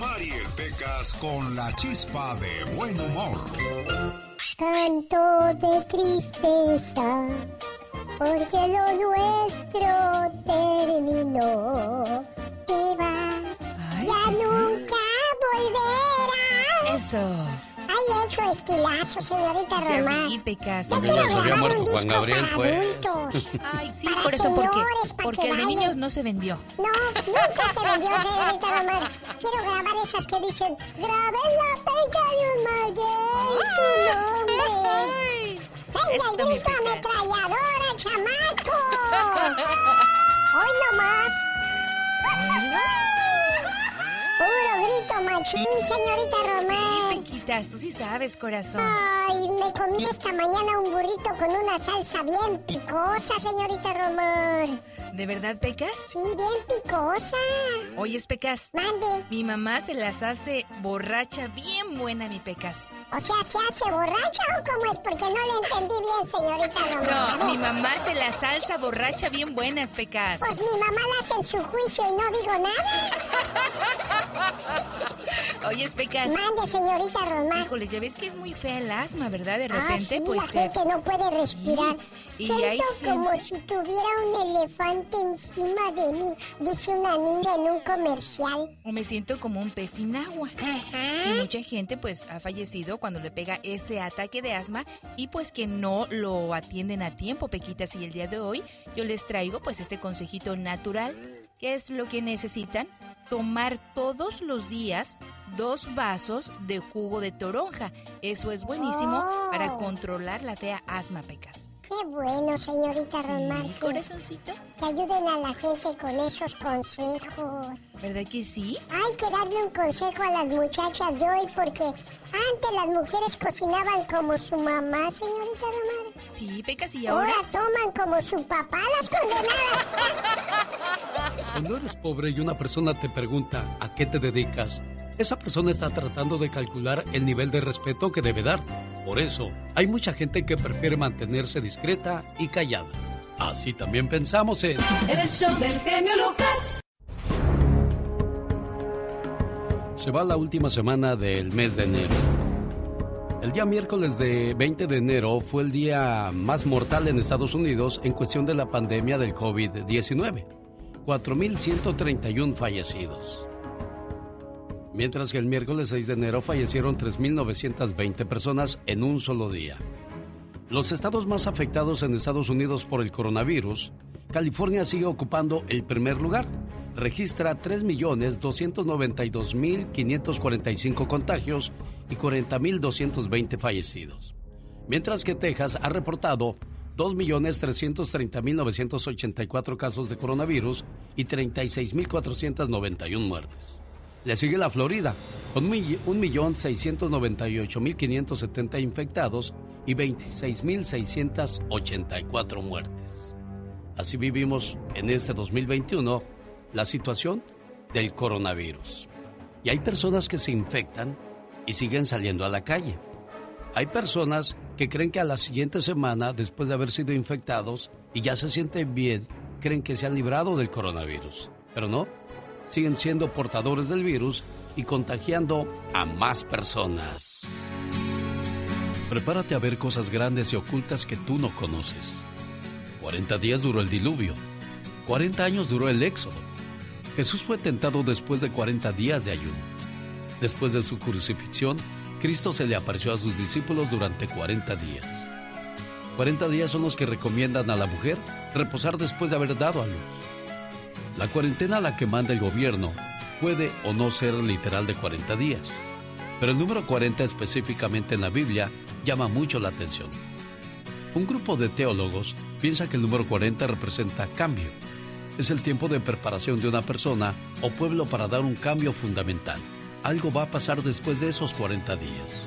Rosmarie Pecas con la chispa de buen humor. Canto de tristeza, porque lo nuestro terminó. Te va, ya nunca volverás. Eso. He hecho estilazo, señorita Román. vi, Pecas. También quiero grabar un Juan disco Gabriel, para pues. adultos. Ay, sí, Para por eso, señores, Porque que el de niños no se vendió. No, nunca se vendió, señorita Román. Quiero grabar esas que dicen, graben la penca de un maguey, tu nombre. Venga, grito ametralladora, chamaco. Hoy nomás. Puro grito machín, señorita Román. Pequitas, tú sí sabes, corazón. Ay, me comí esta mañana un burrito con una salsa bien picosa, señorita Román. ¿De verdad, Pecas? Sí, bien picosa. Oyes, Pecas. Mande. Mi mamá se las hace borracha bien buena, mi Pecas. O sea, ¿se hace borracha o cómo es? Porque no le entendí bien, señorita No, mi mamá se la salsa borracha bien buenas, Pecas. Pues mi mamá la hace en su juicio y no digo nada. Oyes, Pecas. Mande, señorita Román. Híjole, ya ves que es muy fea el asma, ¿verdad? De Ah, repente, sí, pues la te- gente no puede respirar. Y Siento hay como si tuviera un elefante encima de mí, dice una niña en un comercial. me siento como un pez sin agua. Y mucha gente pues ha fallecido cuando le pega ese ataque de asma y pues que no lo atienden a tiempo, Pequitas. Y el día de hoy yo les traigo pues este consejito natural. ¿Qué es lo que necesitan? Tomar todos los días dos vasos de jugo de toronja. Eso es buenísimo Oh. para controlar la fea asma, Pecas. Qué bueno, señorita Román, Sí, que, corazoncito. que ayuden a la gente con esos consejos. ¿Verdad que sí? Hay que darle un consejo a las muchachas de hoy porque antes las mujeres cocinaban como su mamá, señorita Román. Sí, Pecas, y ahora... Ahora toman como su papá las condenadas. Cuando eres pobre y una persona te pregunta a qué te dedicas, esa persona está tratando de calcular el nivel de respeto que debe darte. Por eso, hay mucha gente que prefiere mantenerse discreta y callada. Así también pensamos en... El show del genio Lucas. Se va la última semana del mes de enero. El día miércoles de 20 de enero fue el día más mortal en Estados Unidos en cuestión de la pandemia del COVID-19. 4.131 fallecidos. Mientras que el miércoles 6 de enero fallecieron 3.920 personas en un solo día. Los estados más afectados en Estados Unidos por el coronavirus, California sigue ocupando el primer lugar. Registra 3.292.545 contagios y 40.220 fallecidos. Mientras que Texas ha reportado 2.330.984 casos de coronavirus y 36.491 muertes. Le sigue la Florida, con 1.698.570 infectados y 26.684 muertes. Así vivimos en este 2021 la situación del coronavirus. Y hay personas que se infectan y siguen saliendo a la calle. Hay personas que creen que a la siguiente semana, después de haber sido infectados y ya se sienten bien, creen que se han librado del coronavirus. Pero no, siguen siendo portadores del virus y contagiando a más personas. Prepárate a ver cosas grandes y ocultas que tú no conoces. 40 días duró el diluvio. 40 años duró el éxodo. Jesús fue tentado después de 40 días de ayuno. Después de su crucifixión, Cristo se le apareció a sus discípulos durante 40 días. 40 días son los que recomiendan a la mujer reposar después de haber dado a luz. La cuarentena a la que manda el gobierno puede o no ser literal de 40 días, pero el número 40 específicamente en la Biblia llama mucho la atención. Un grupo de teólogos piensa que el número 40 representa cambio. Es el tiempo de preparación de una persona o pueblo para dar un cambio fundamental. Algo va a pasar después de esos 40 días.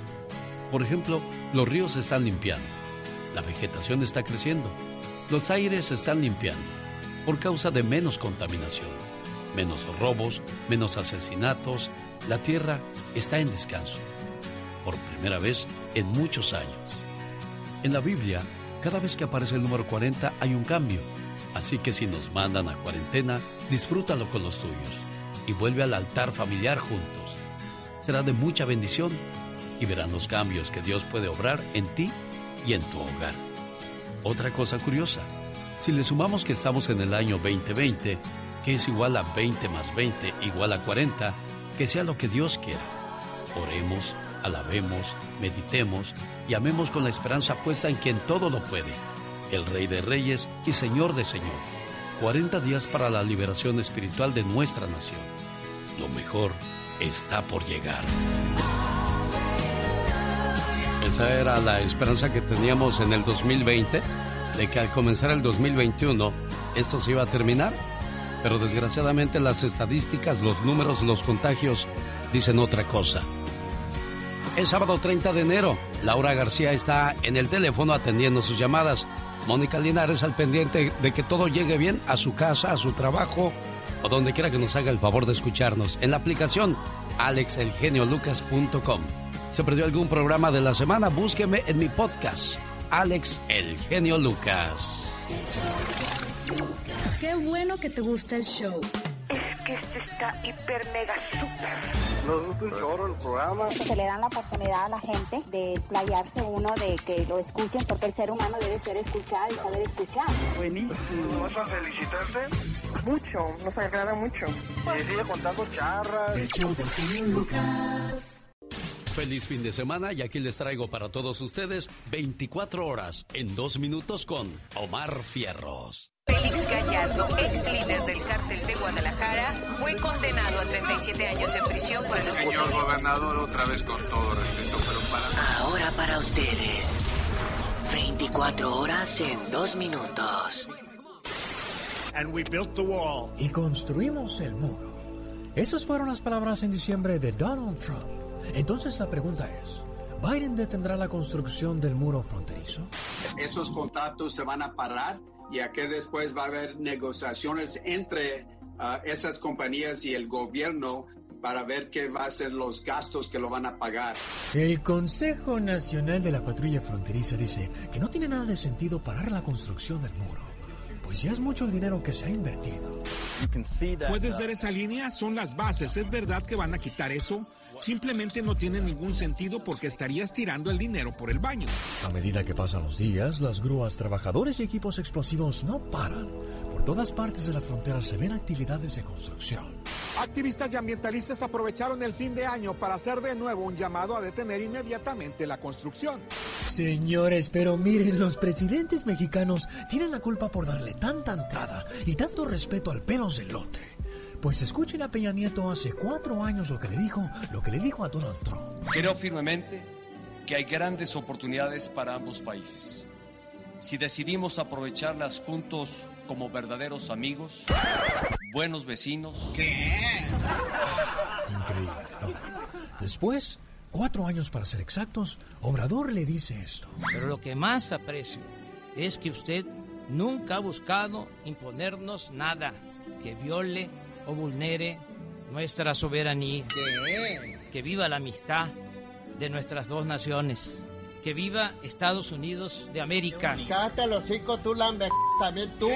Por ejemplo, los ríos están limpiando, la vegetación está creciendo, los aires están limpiando por causa de menos contaminación, menos robos, menos asesinatos, la tierra está en descanso. Por primera vez en muchos años. En la Biblia, cada vez que aparece el número 40 hay un cambio. Así que si nos mandan a cuarentena, disfrútalo con los tuyos y vuelve al altar familiar juntos. Será de mucha bendición y verán los cambios que Dios puede obrar en ti y en tu hogar. Otra cosa curiosa, si le sumamos que estamos en el año 2020, que es igual a 20 más 20 igual a 40, que sea lo que Dios quiera. Oremos, alabemos, meditemos y amemos con la esperanza puesta en quien todo lo puede, el Rey de Reyes y Señor de Señores. 40 días para la liberación espiritual de nuestra nación. Lo mejor está por llegar. Esa era la esperanza que teníamos en el 2020, de que al comenzar el 2021 esto se iba a terminar. Pero desgraciadamente las estadísticas, los números, los contagios dicen otra cosa. Es sábado 30 de enero. Laura García está en el teléfono atendiendo sus llamadas. Mónica Linares al pendiente de que todo llegue bien a su casa, a su trabajo o donde quiera que nos haga el favor de escucharnos. En la aplicación alexelgeniolucas.com. ¿Se perdió algún programa de la semana? Búsqueme en mi podcast, Alex El Genio Lucas. Qué bueno que te gusta el show. Es que este está hiper mega super. Nos gusta un chorro el programa. Se le dan la oportunidad a la gente de playarse uno, de que lo escuchen, porque el ser humano debe ser escuchado y saber escuchar. Buenísimo. ¿Vas a felicitarte? Mucho, nos agrada mucho. Y sigue contando charras. El show del genio Lucas. Feliz fin de semana y aquí les traigo para todos ustedes 24 horas en dos minutos con Omar Fierros. Félix Gallardo, ex líder del cártel de Guadalajara, fue condenado a 37 años de prisión por el Señor gobernador, otra vez con todo respeto, pero para... Ahora para ustedes, 24 horas en dos minutos. And we built the wall. Y construimos el muro. Esas fueron las palabras en diciembre de Donald Trump. Entonces la pregunta es, ¿Biden detendrá la construcción del muro fronterizo? Esos contratos se van a parar y aquí después va a haber negociaciones entre uh, esas compañías y el gobierno para ver qué va a ser los gastos que lo van a pagar. El Consejo Nacional de la Patrulla Fronteriza dice que no tiene nada de sentido parar la construcción del muro, pues ya es mucho el dinero que se ha invertido. ¿Puedes ver esa línea? Son las bases. ¿Es verdad que van a quitar eso? Simplemente no tiene ningún sentido porque estarías tirando el dinero por el baño. A medida que pasan los días, las grúas, trabajadores y equipos explosivos no paran. Por todas partes de la frontera se ven actividades de construcción. Activistas y ambientalistas aprovecharon el fin de año para hacer de nuevo un llamado a detener inmediatamente la construcción. Señores, pero miren, los presidentes mexicanos tienen la culpa por darle tanta entrada y tanto respeto al pelos del lote. Pues escuchen a Peña Nieto hace cuatro años lo que le dijo, lo que le dijo a Donald Trump. Creo firmemente que hay grandes oportunidades para ambos países. Si decidimos aprovecharlas juntos como verdaderos amigos, buenos vecinos. ¿Qué? Increíble, ¿no? Después, cuatro años para ser exactos, Obrador le dice esto. Pero lo que más aprecio es que usted nunca ha buscado imponernos nada que viole o vulnere nuestra soberanía. ¿Qué? Que viva la amistad de nuestras dos naciones. Que viva Estados Unidos de América. Cállate los hocico tú, lambe, también tú.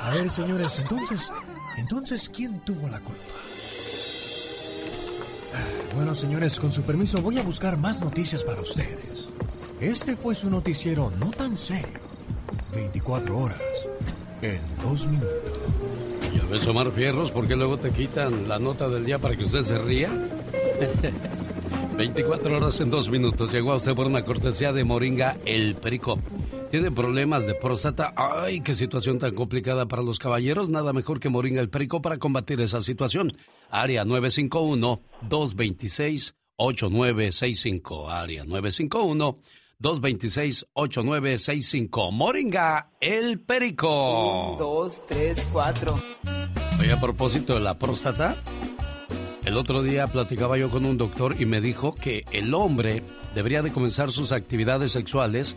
A ver, señores, entonces, entonces, ¿quién tuvo la culpa? Bueno, señores, con su permiso voy a buscar más noticias para ustedes. Este fue su noticiero no tan serio. 24 horas en dos minutos. Ya ves, Omar Fierros, ¿por qué luego te quitan la nota del día para que usted se ría? 24 horas en dos minutos. Llegó a usted por una cortesía de Moringa El Perico. ¿Tiene problemas de próstata? ¡Ay, qué situación tan complicada para los caballeros! Nada mejor que Moringa El Perico para combatir esa situación. Área 951-226-8965. Área 951-226-8965. Moringa El Perico. Un, dos, tres, cuatro. Oye, a propósito de la próstata, el otro día platicaba yo con un doctor y me dijo que el hombre debería de comenzar sus actividades sexuales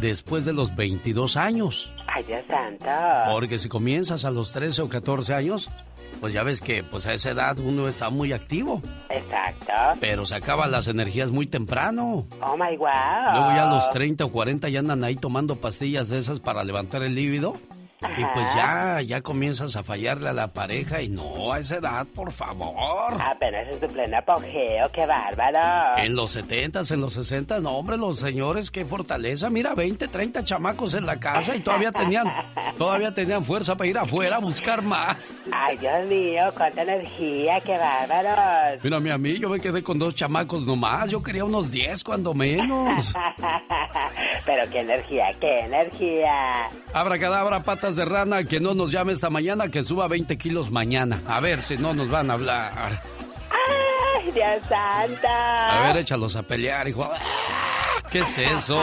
después de los 22 años. Ay, Dios santo. Porque si comienzas a los 13 o 14 años, pues ya ves que pues a esa edad uno está muy activo. Exacto. Pero se acaban las energías muy temprano. Oh my wow. Luego ya a los 30 o 40 ya andan ahí tomando pastillas de esas para levantar el líbido. Y pues ya, ya comienzas a fallarle a la pareja y no, a esa edad, por favor. Apenas es tu pleno apogeo, qué bárbaro. En los 70 en los 60 no, hombre, los señores, qué fortaleza. Mira, 20, 30 chamacos en la casa y todavía tenían, todavía tenían fuerza para ir afuera a buscar más. Ay, Dios mío, cuánta energía, qué bárbaro. Mira, a mí yo me quedé con dos chamacos nomás, yo quería unos 10 cuando menos. Pero qué energía, qué energía. Abra cadabra, patas de rana, que no nos llame esta mañana, que suba 20 kilos mañana. A ver si no nos van a hablar. ¡Ay, Dios santa! A ver, échalos a pelear, hijo. ¿Qué es eso?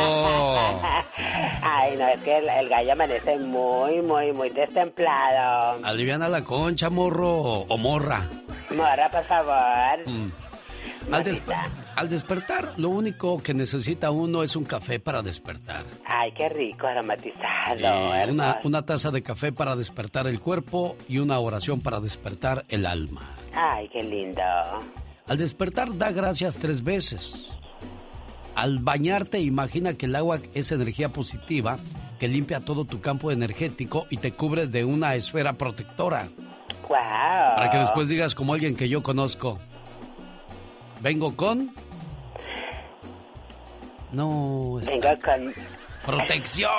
Ay, no, es que el, gallo amanece muy, muy, muy destemplado. Aliviana la concha, morro o morra. Morra, por favor. Mm. Al, al, despertar, lo único que necesita uno es un café para despertar. Ay, qué rico, aromatizado. una, una, taza de café para despertar el cuerpo y una oración para despertar el alma. Ay, qué lindo. Al despertar, da gracias tres veces. Al bañarte, imagina que el agua es energía positiva que limpia todo tu campo energético y te cubre de una esfera protectora. Wow. Para que después digas como alguien que yo conozco. Vengo con. No. Vengo con. ¡Protección!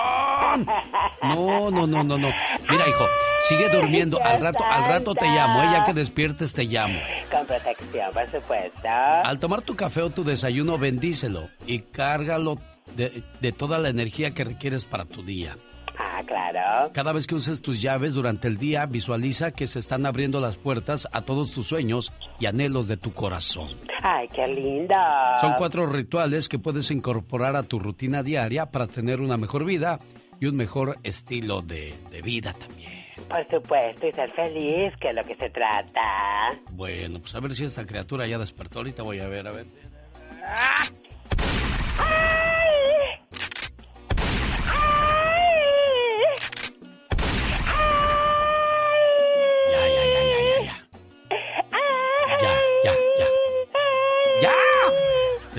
No, no, no, no, no. Mira, hijo, sigue durmiendo. Al rato, al rato te llamo. Ella que despiertes te llamo. Con protección, por supuesto. Al tomar tu café o tu desayuno, bendícelo y cárgalo de, de toda la energía que requieres para tu día. Ah, claro. Cada vez que uses tus llaves durante el día, visualiza que se están abriendo las puertas a todos tus sueños y anhelos de tu corazón. ¡Ay, qué lindo! Son cuatro rituales que puedes incorporar a tu rutina diaria para tener una mejor vida y un mejor estilo de, de vida también. Por supuesto, y ser feliz, que es lo que se trata. Bueno, pues a ver si esta criatura ya despertó. Ahorita voy a ver, a ver. Ya,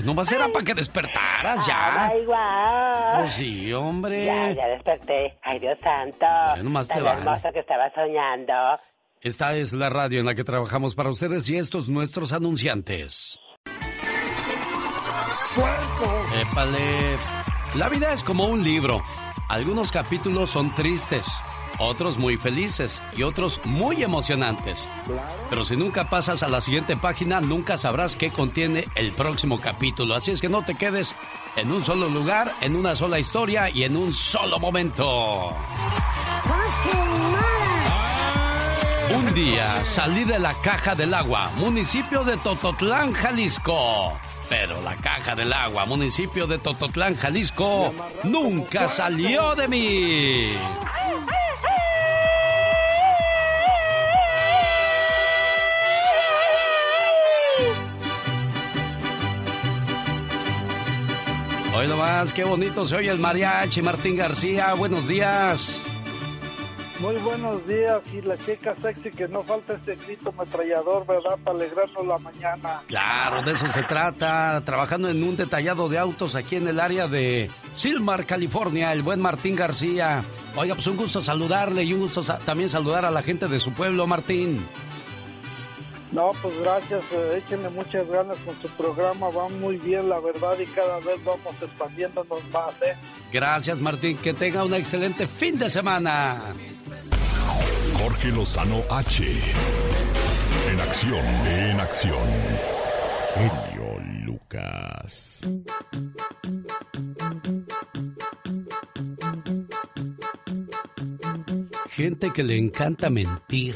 No más era para que despertaras, ya. ¡Ay, guau! Pues sí, hombre. Ya, ya desperté. ¡Ay, Dios santo! Bueno, más te Tan vale. hermoso que estaba soñando. Esta es la radio en la que trabajamos para ustedes y estos nuestros anunciantes. Épale. La vida es como un libro. Algunos capítulos son tristes, otros muy felices y otros muy emocionantes. Pero si nunca pasas a la siguiente página, nunca sabrás qué contiene el próximo capítulo. Así es que no te quedes en un solo lugar, en una sola historia y en un solo momento. Un día salí de la caja del agua, municipio de Tototlán, Jalisco. Pero la caja del agua, municipio de Tototlán, Jalisco, nunca salió de mí. Hoy nomás, qué bonito se oye el mariachi, Martín García. Buenos días. Muy buenos días y la chica sexy que no falta ese grito ametrallador, ¿verdad? Para alegrarnos la mañana. Claro, de eso se trata. Trabajando en un detallado de autos aquí en el área de Silmar, California, el buen Martín García. Oiga, pues un gusto saludarle y un gusto sa- también saludar a la gente de su pueblo, Martín. No, pues gracias, eh, échenle muchas ganas con su programa, va muy bien la verdad y cada vez vamos expandiéndonos más, ¿eh? Gracias, Martín. Que tenga un excelente fin de semana. Jorge Lozano H. En acción, en acción. Genio Lucas. Gente que le encanta mentir,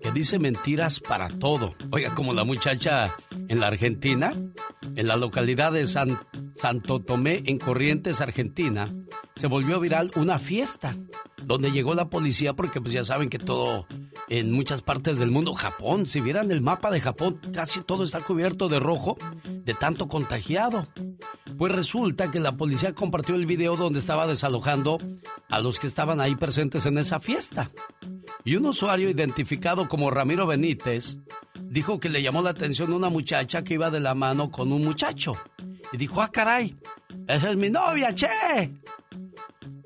que dice mentiras para todo. Oiga, como la muchacha en la Argentina, en la localidad de San, Santo Tomé, en Corrientes, Argentina, se volvió viral una fiesta donde llegó la policía porque pues ya saben que todo en muchas partes del mundo, Japón, si vieran el mapa de Japón, casi todo está cubierto de rojo de tanto contagiado. Pues resulta que la policía compartió el video donde estaba desalojando a los que estaban ahí presentes en esa fiesta. Y un usuario identificado como Ramiro Benítez dijo que le llamó la atención una muchacha que iba de la mano con un muchacho. Y dijo, ah, caray, esa es mi novia, che.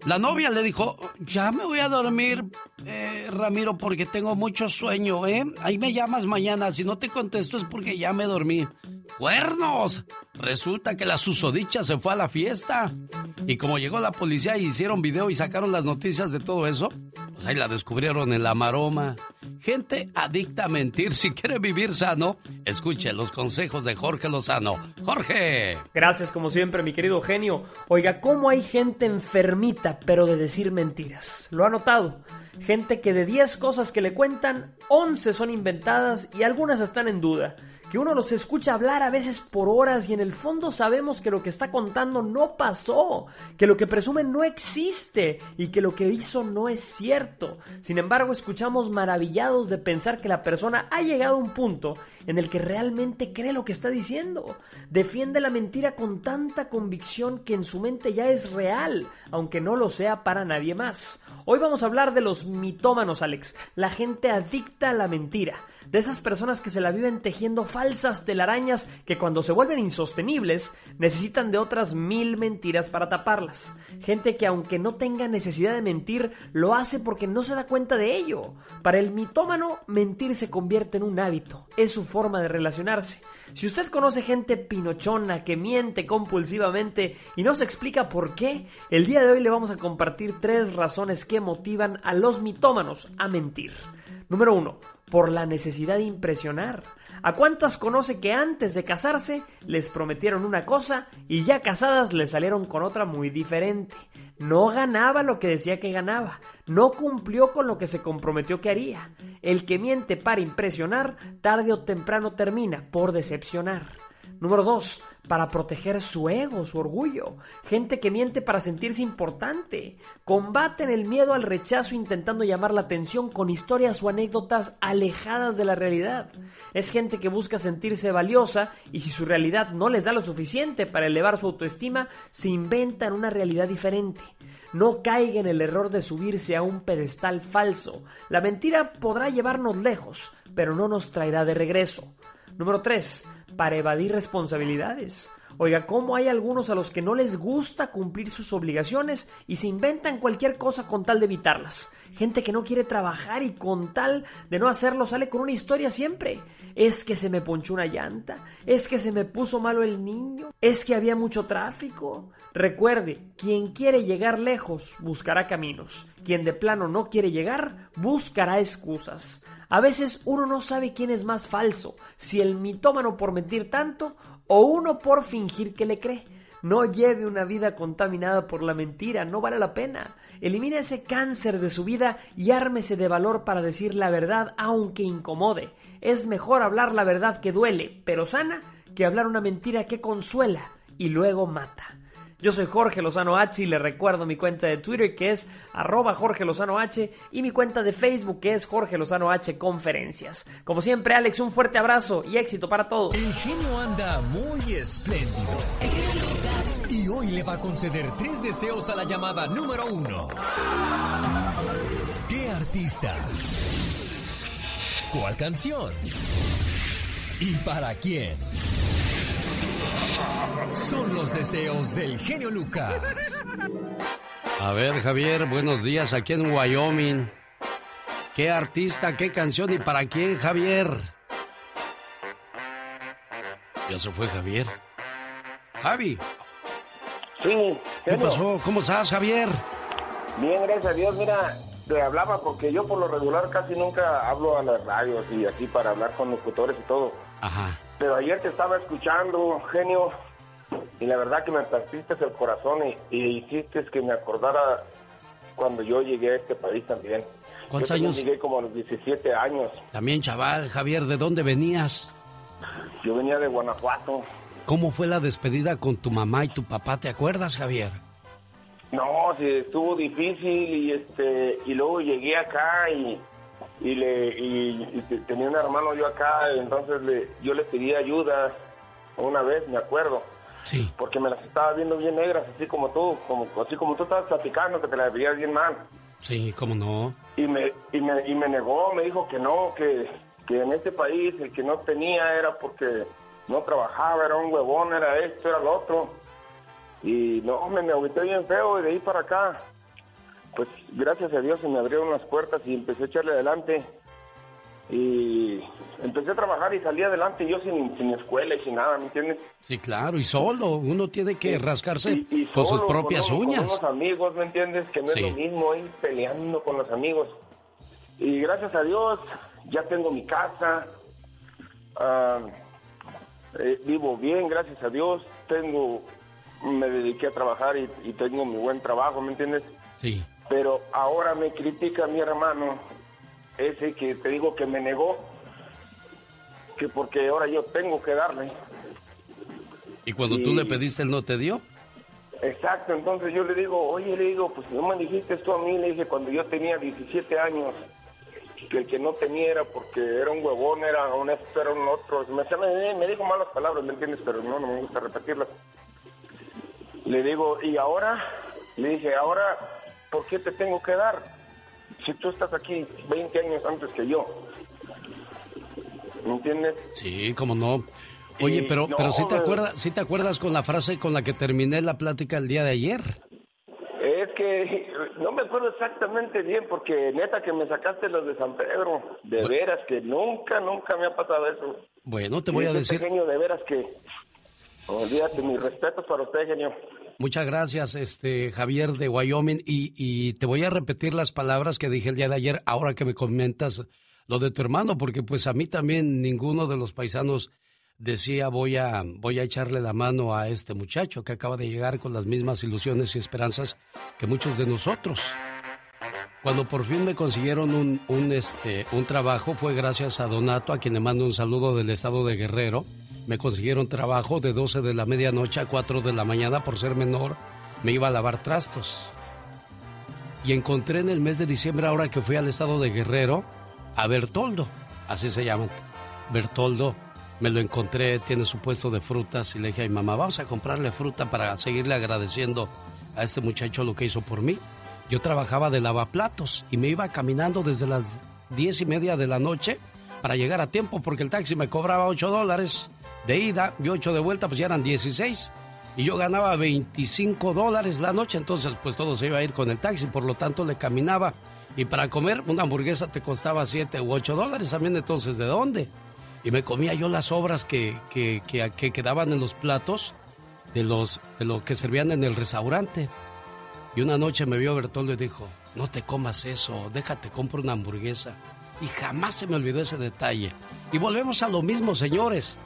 La novia le dijo, ya me voy a dormir, eh, Ramiro, porque tengo mucho sueño, ¿eh? Ahí me llamas mañana, si no te contesto es porque ya me dormí. ¡Cuernos! Resulta que la susodicha se fue a la fiesta. Y como llegó la policía y hicieron video y sacaron las noticias de todo eso, pues ahí la descubrieron en la maroma. Gente adicta a mentir. Si quiere vivir sano, escuche los consejos de Jorge Lozano. Jorge. Gracias como siempre, mi querido genio. Oiga, ¿cómo hay gente enfermita pero de decir mentiras? ¿Lo ha notado? Gente que de 10 cosas que le cuentan, 11 son inventadas y algunas están en duda que uno los escucha hablar a veces por horas y en el fondo sabemos que lo que está contando no pasó, que lo que presume no existe y que lo que hizo no es cierto. Sin embargo, escuchamos maravillados de pensar que la persona ha llegado a un punto en el que realmente cree lo que está diciendo. Defiende la mentira con tanta convicción que en su mente ya es real, aunque no lo sea para nadie más. Hoy vamos a hablar de los mitómanos, Alex, la gente adicta a la mentira, de esas personas que se la viven tejiendo falsas telarañas que cuando se vuelven insostenibles necesitan de otras mil mentiras para taparlas. Gente que aunque no tenga necesidad de mentir, lo hace porque no se da cuenta de ello. Para el mitómano, mentir se convierte en un hábito, es su forma de relacionarse. Si usted conoce gente pinochona que miente compulsivamente y no se explica por qué, el día de hoy le vamos a compartir tres razones que motivan a los mitómanos a mentir. Número uno, por la necesidad de impresionar. ¿A cuántas conoce que antes de casarse les prometieron una cosa y ya casadas le salieron con otra muy diferente? No ganaba lo que decía que ganaba, no cumplió con lo que se comprometió que haría. El que miente para impresionar, tarde o temprano termina por decepcionar. Número 2. Para proteger su ego, su orgullo. Gente que miente para sentirse importante. Combaten el miedo al rechazo intentando llamar la atención con historias o anécdotas alejadas de la realidad. Es gente que busca sentirse valiosa y si su realidad no les da lo suficiente para elevar su autoestima, se inventan una realidad diferente. No caiga en el error de subirse a un pedestal falso. La mentira podrá llevarnos lejos, pero no nos traerá de regreso. Número 3 para evadir responsabilidades. Oiga, ¿cómo hay algunos a los que no les gusta cumplir sus obligaciones y se inventan cualquier cosa con tal de evitarlas? Gente que no quiere trabajar y con tal de no hacerlo sale con una historia siempre. Es que se me ponchó una llanta, es que se me puso malo el niño, es que había mucho tráfico. Recuerde, quien quiere llegar lejos buscará caminos, quien de plano no quiere llegar buscará excusas. A veces uno no sabe quién es más falso, si el mitómano por mentir tanto o uno por fingir que le cree. No lleve una vida contaminada por la mentira, no vale la pena. Elimine ese cáncer de su vida y ármese de valor para decir la verdad aunque incomode. Es mejor hablar la verdad que duele, pero sana, que hablar una mentira que consuela y luego mata. Yo soy Jorge Lozano H y le recuerdo mi cuenta de Twitter que es arroba Jorge Lozano H y mi cuenta de Facebook que es Jorge Lozano H Conferencias. Como siempre, Alex, un fuerte abrazo y éxito para todos. El genio anda muy espléndido. Y hoy le va a conceder tres deseos a la llamada número uno. ¿Qué artista? ¿Cuál canción? ¿Y para quién? Son los deseos del genio Lucas. A ver, Javier, buenos días aquí en Wyoming. ¿Qué artista, qué canción y para quién, Javier? Ya se fue Javier. Javi. Sí, ¿Qué pasó? ¿Cómo estás, Javier? Bien, gracias a Dios. Mira, te hablaba porque yo por lo regular casi nunca hablo a las radios y así para hablar con locutores y todo. Ajá. Pero ayer te estaba escuchando, genio, y la verdad que me partiste el corazón y, y hiciste que me acordara cuando yo llegué a este país también. ¿Cuántos Yo años? Llegué como a los 17 años. También, chaval, Javier, ¿de dónde venías? Yo venía de Guanajuato. ¿Cómo fue la despedida con tu mamá y tu papá? ¿Te acuerdas, Javier? No, sí, estuvo difícil y este y luego llegué acá y, y le y, y te- tenía un hermano yo acá, entonces le, yo le pedí ayuda una vez, me acuerdo. Sí. Porque me las estaba viendo bien negras, así como tú, como así como tú estabas platicando que te las veías bien mal. Sí, cómo no. Y me y me y me negó, me dijo que no, que que en este país el que no tenía era porque no trabajaba, era un huevón, era esto, era lo otro. Y no, me, me agüité bien feo y de ahí para acá, pues gracias a Dios se me abrieron las puertas y empecé a echarle adelante. Y empecé a trabajar y salí adelante yo sin, sin escuela y sin nada, ¿me entiendes? Sí, claro, y solo. Uno tiene que rascarse Y- y con sus propias con uñas. Con unos amigos, ¿me entiendes? Que no Sí. es lo mismo ir peleando con los amigos. Y gracias a Dios ya tengo mi casa. eh, vivo bien, gracias a Dios. Tengo, me dediqué a trabajar y, y tengo mi buen trabajo, ¿me entiendes? Sí. Pero ahora me critica mi hermano, ese que te digo que me negó, que porque ahora yo tengo que darle. Y cuando tú le pediste, él no te dio. Exacto, entonces yo le digo, oye, le digo, pues no me dijiste tú a mí, le dije, cuando yo tenía 17 años, que el que no tenía era porque era un huevón, era un esto, era un otro. Me, me, me dijo malas palabras, ¿me entiendes? Pero no, no me gusta repetirlas. Le digo, y ahora, le dije, ahora, ¿por qué te tengo que dar? Si tú estás aquí 20 años antes que yo. ¿Me entiendes? Sí, cómo no. Oye, pero, no, pero sí te acuerdas, sí te acuerdas con la frase con la que terminé la plática el día de ayer. Es que no me acuerdo exactamente bien porque neta que me sacaste los de San Pedro. De veras que nunca, nunca me ha pasado eso. Bueno, te voy a decir, genio de veras que... Olvídate, mis respetos para usted, genio. Muchas gracias, este Javier de Wyoming, y, y te voy a repetir las palabras que dije el día de ayer, ahora que me comentas lo de tu hermano, porque pues a mí también ninguno de los paisanos decía voy a, voy a echarle la mano a este muchacho que acaba de llegar con las mismas ilusiones y esperanzas que muchos de nosotros. Cuando por fin me consiguieron un, un, este, un trabajo fue gracias a Donato, a quien le mando un saludo del estado de Guerrero. Me consiguieron trabajo de 12 de la medianoche a 4 de la mañana por ser menor. Me iba a lavar trastos. Y encontré en el mes de diciembre, ahora que fui al estado de Guerrero, a Bertoldo. Así se llama. Bertoldo. Me lo encontré, tiene su puesto de frutas y le dije a mi mamá, vamos a comprarle fruta para seguirle agradeciendo a este muchacho lo que hizo por mí. Yo trabajaba de lavaplatos y me iba caminando desde las diez y media de la noche para llegar a tiempo porque el taxi me cobraba 8 dólares de ida y 8 de vuelta, pues ya eran 16. Y yo ganaba 25 dólares la noche, entonces pues todo se iba a ir con el taxi, por lo tanto le caminaba. Y para comer una hamburguesa te costaba 7 u 8 dólares también, entonces ¿de dónde? Y me comía yo las obras que, que, que- que quedaban en los platos de, los, de lo que servían en el restaurante. Y una noche me vio Bertoldo y dijo, no te comas eso, déjate, compro una hamburguesa. Y jamás se me olvidó ese detalle. Y volvemos a lo mismo, señores.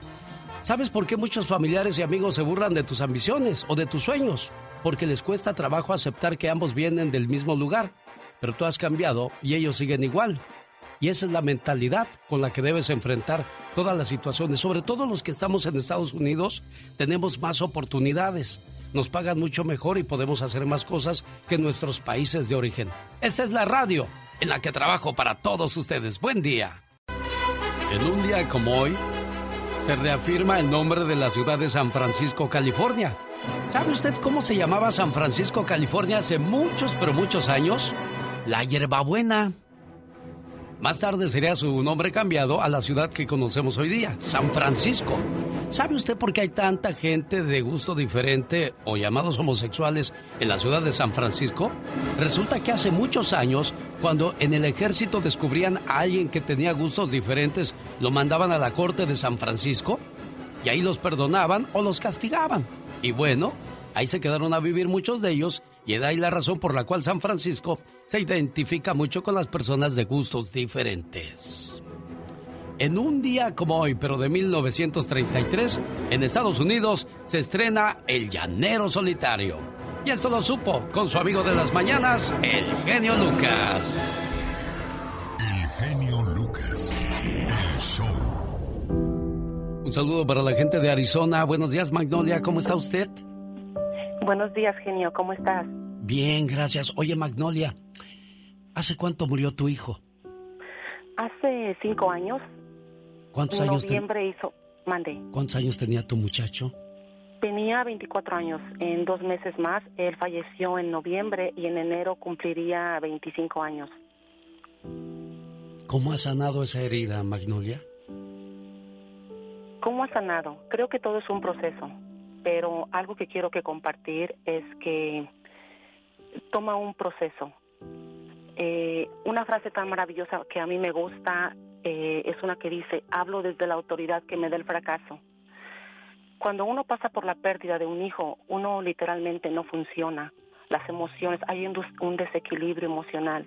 ¿Sabes por qué muchos familiares y amigos se burlan de tus ambiciones o de tus sueños? Porque les cuesta trabajo aceptar que ambos vienen del mismo lugar. Pero tú has cambiado y ellos siguen igual. Y esa es la mentalidad con la que debes enfrentar todas las situaciones. Sobre todo los que estamos en Estados Unidos, tenemos más oportunidades. Nos pagan mucho mejor y podemos hacer más cosas que nuestros países de origen. Esta es la radio en la que trabajo para todos ustedes. Buen día. En un día como hoy, se reafirma el nombre de la ciudad de San Francisco, California. ¿Sabe usted cómo se llamaba San Francisco, California hace muchos, pero muchos años? La hierbabuena. Más tarde sería su nombre cambiado a la ciudad que conocemos hoy día, San Francisco. ¿Sabe usted por qué hay tanta gente de gusto diferente o llamados homosexuales en la ciudad de San Francisco? Resulta que hace muchos años, cuando en el ejército descubrían a alguien que tenía gustos diferentes, lo mandaban a la corte de San Francisco y ahí los perdonaban o los castigaban. Y bueno, ahí se quedaron a vivir muchos de ellos Y de ahí la razón por la cual San Francisco se identifica mucho con las personas de gustos diferentes. En un día como hoy, pero de 1933, en Estados Unidos se estrena El Llanero Solitario. Y esto lo supo con su amigo de las mañanas, el genio Lucas. El genio Lucas, el show. Un saludo para la gente de Arizona. Buenos días, Magnolia. ¿Cómo está usted? Buenos días, genio. ¿Cómo estás? Bien, gracias. Oye, Magnolia, ¿hace cuánto murió tu hijo? Hace cinco años. ¿Cuántos en años noviembre hizo... Mandé. ¿Cuántos años tenía tu muchacho? Tenía 24 años. En dos meses más, él falleció en noviembre y en enero cumpliría 25 años. ¿Cómo ha sanado esa herida, Magnolia? ¿Cómo ha sanado? Creo que todo es un proceso, pero algo que quiero que compartir es que toma un proceso. Eh, una frase tan maravillosa que a mí me gusta eh, es una que dice, hablo desde la autoridad que me da el fracaso. Cuando uno pasa por la pérdida de un hijo, uno literalmente no funciona. Las emociones, hay un, un desequilibrio emocional.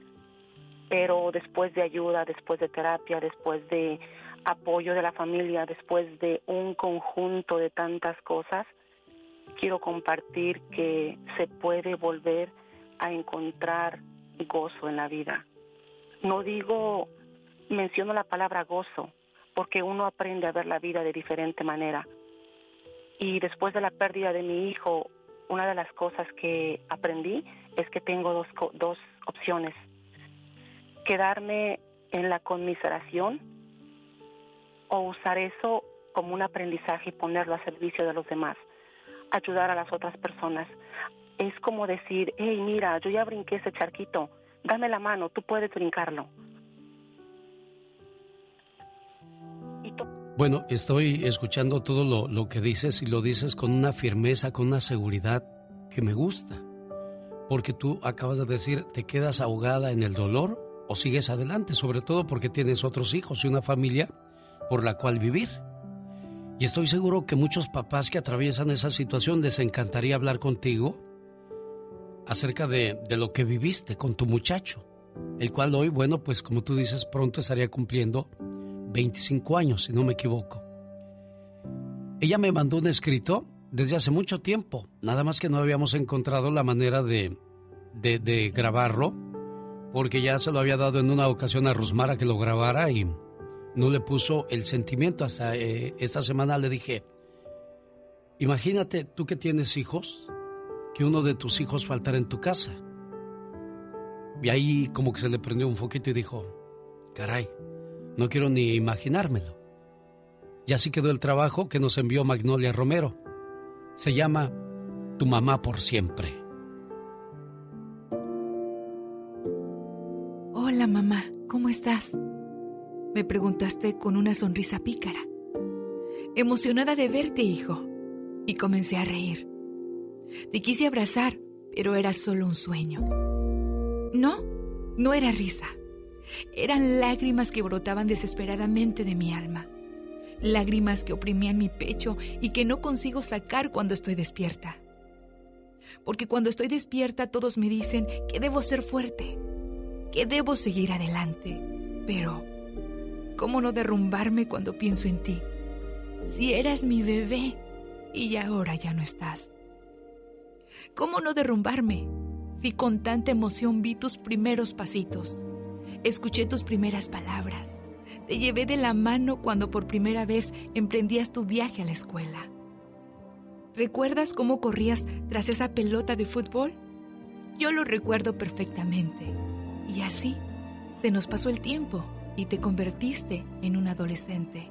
Pero después de ayuda, después de terapia, después de apoyo de la familia, después de un conjunto de tantas cosas, quiero compartir que se puede volver a encontrar gozo en la vida. No digo, menciono la palabra gozo, porque uno aprende a ver la vida de diferente manera. Y después de la pérdida de mi hijo, una de las cosas que aprendí es que tengo dos, dos opciones. Quedarme en la conmiseración o usar eso como un aprendizaje y ponerlo a servicio de los demás, ayudar a las otras personas. Es como decir, hey, mira, yo ya brinqué ese charquito, dame la mano, tú puedes brincarlo. Bueno, estoy escuchando todo lo, lo, que dices y lo dices con una firmeza, con una seguridad que me gusta. Porque tú acabas de decir, ¿te quedas ahogada en el dolor o sigues adelante? Sobre todo porque tienes otros hijos y una familia por la cual vivir. Y estoy seguro que muchos papás que atraviesan esa situación les encantaría hablar contigo acerca de, de lo que viviste con tu muchacho, el cual hoy, bueno, pues como tú dices, pronto estaría cumpliendo 25 años, si no me equivoco. Ella me mandó un escrito desde hace mucho tiempo, nada más que no habíamos encontrado la manera de, de, grabarlo, porque ya se lo había dado en una ocasión a Rusmara que lo grabara y no le puso el sentimiento. Hasta eh, esta semana le dije, imagínate tú que tienes hijos, que uno de tus hijos faltara en tu casa. Y ahí como que se le prendió un foquito y dijo, caray, no quiero ni imaginármelo. Y así quedó el trabajo que nos envió Magnolia Romero. Se llama Tu mamá por siempre. Hola mamá, ¿cómo estás? Me preguntaste con una sonrisa pícara. Emocionada de verte, hijo. Y comencé a reír. Te quise abrazar, pero era solo un sueño. No, no era risa. Eran lágrimas que brotaban desesperadamente de mi alma. Lágrimas que oprimían mi pecho y que no consigo sacar cuando estoy despierta. Porque cuando estoy despierta todos me dicen que debo ser fuerte, que debo seguir adelante. Pero, ¿cómo no derrumbarme cuando pienso en ti? Si eras mi bebé y ahora ya no estás. ¿Cómo no derrumbarme si con tanta emoción vi tus primeros pasitos? Escuché tus primeras palabras. Te llevé de la mano cuando por primera vez emprendías tu viaje a la escuela. ¿Recuerdas cómo corrías tras esa pelota de fútbol? Yo lo recuerdo perfectamente. Y así se nos pasó el tiempo y te convertiste en un adolescente.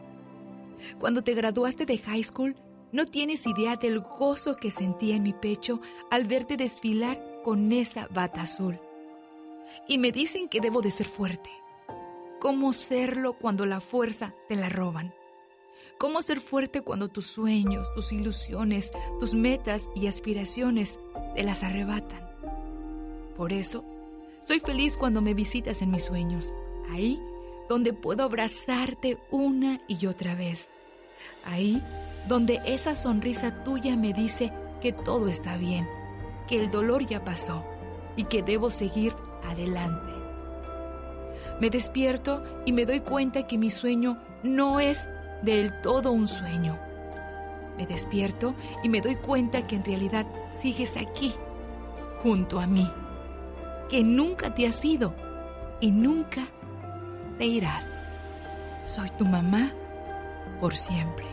Cuando te graduaste de high school, no tienes idea del gozo que sentí en mi pecho al verte desfilar con esa bata azul y me dicen que debo de ser fuerte. ¿Cómo serlo cuando la fuerza te la roban? ¿Cómo ser fuerte cuando tus sueños, tus ilusiones, tus metas y aspiraciones te las arrebatan? Por eso, soy feliz cuando me visitas en mis sueños, ahí donde puedo abrazarte una y otra vez, ahí donde esa sonrisa tuya me dice que todo está bien que el dolor ya pasó y que debo seguir adelante. Me despierto y me doy cuenta que mi sueño no es del todo un sueño. Me despierto y me doy cuenta que en realidad sigues aquí, junto a mí, que nunca te has ido y nunca te irás. Soy tu mamá por siempre.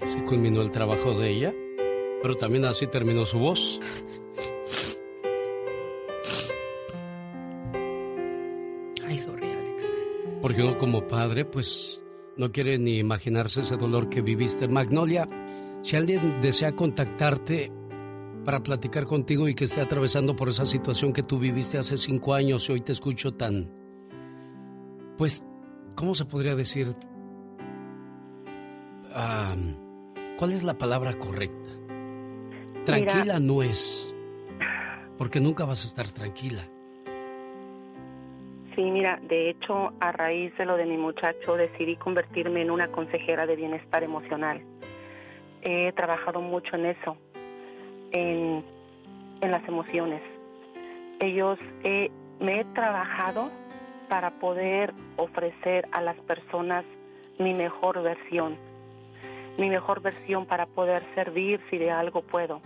Así culminó el trabajo de ella, pero también así terminó su voz. Ay, sorry, Alex. Porque uno como padre, pues no quiere ni imaginarse ese dolor que viviste. Magnolia, si alguien desea contactarte para platicar contigo y que esté atravesando por esa situación que tú viviste hace cinco años y hoy te escucho tan, pues, ¿cómo se podría decir? Ah, ¿Cuál es la palabra correcta? Tranquila no es, porque nunca vas a estar tranquila. Sí, mira, de hecho, a raíz de lo de mi muchacho, decidí convertirme en una consejera de bienestar emocional. He trabajado mucho en eso, en, en las emociones. Ellos, eh, me he trabajado para poder ofrecer a las personas mi mejor versión, mi mejor versión para poder servir si de algo puedo.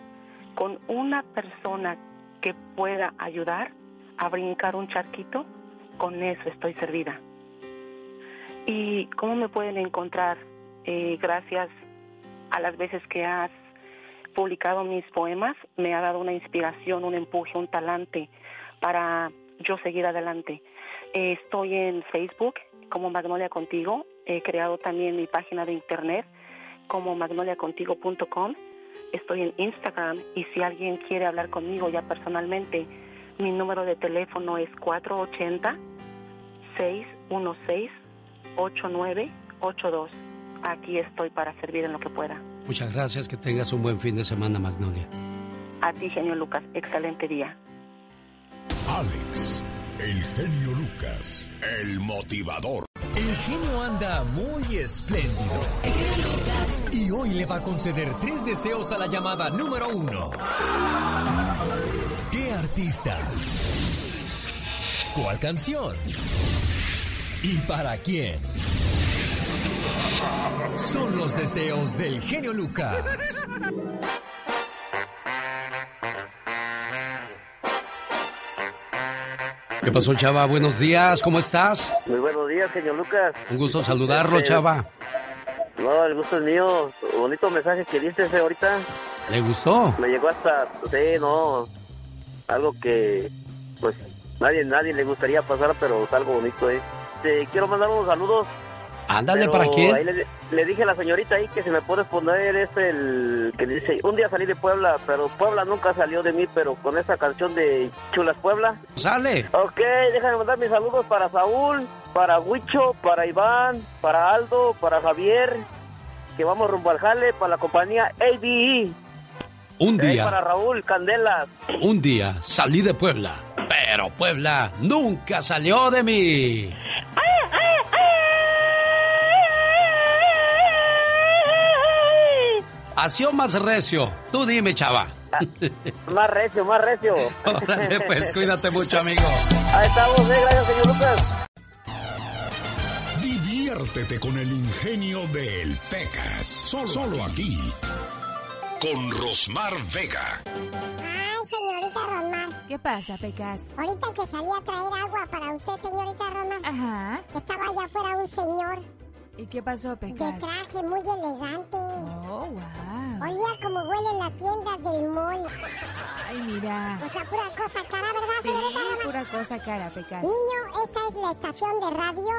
Con una persona que pueda ayudar a brincar un charquito, con eso estoy servida. ¿Y cómo me pueden encontrar? Eh, gracias a las veces que has publicado mis poemas, me ha dado una inspiración, un empuje, un talante para yo seguir adelante. Eh, estoy en Facebook como Magnolia Contigo, he creado también mi página de internet como magnoliacontigo.com, estoy en Instagram y si alguien quiere hablar conmigo ya personalmente, mi número de teléfono es 480-616-8982. Aquí estoy para servir en lo que pueda. Muchas gracias, que tengas un buen fin de semana, Magnolia. A ti, genio Lucas, excelente día. Alex, el genio Lucas, el motivador. El genio anda muy espléndido. Y hoy le va a conceder tres deseos a la llamada número uno. ¿Qué artista? ¿Cuál canción? ¿Y para quién? Son los deseos del genio Lucas. ¿Qué pasó, Chava? Buenos días, ¿cómo estás? Muy buenos días, señor Lucas. Un gusto saludarlo, Este, Chava. No, el gusto es mío. Bonito mensaje que diste ese ahorita. ¿Le gustó? Me llegó hasta, sí, no, algo que, pues, nadie, nadie le gustaría pasar, pero es algo bonito, ¿eh? Te quiero mandar unos saludos. Ándale, ¿para quién? ahí le, le dije a la señorita ahí que si me puedes poner es el que dice, un día salí de Puebla, pero Puebla nunca salió de mí, pero con esa canción de Chulas Puebla. Sale. Ok, déjame mandar mis saludos para Saúl, para Huicho, para Iván, para Aldo, para Javier, que vamos rumbo al jale, para la compañía ABE. Un día, para Raúl Candelas. un día salí de Puebla, pero Puebla nunca salió de mí. Así o más recio. Tú dime, chava. Más recio, más recio. Órale, pues cuídate mucho, amigo. Ahí estamos, eh, gracias, señor Lucas. Diviértete con el ingenio del Pecas. Solo, solo aquí. Con Rosmar Vega. Ay, señorita Rosmar. ¿Qué pasa, Pecas? Ahorita que salí a traer agua para usted, señorita Rosmar. Ajá. Estaba allá afuera un señor ¿Y qué pasó, de Pecas? traje muy elegante. Oh, wow. Olía como huelen las tiendas del mall. Ay, mira. O sea, pura cosa cara, ¿verdad, Sí, señorita pura cosa cara, Pecas. Niño, esta es la estación de radio.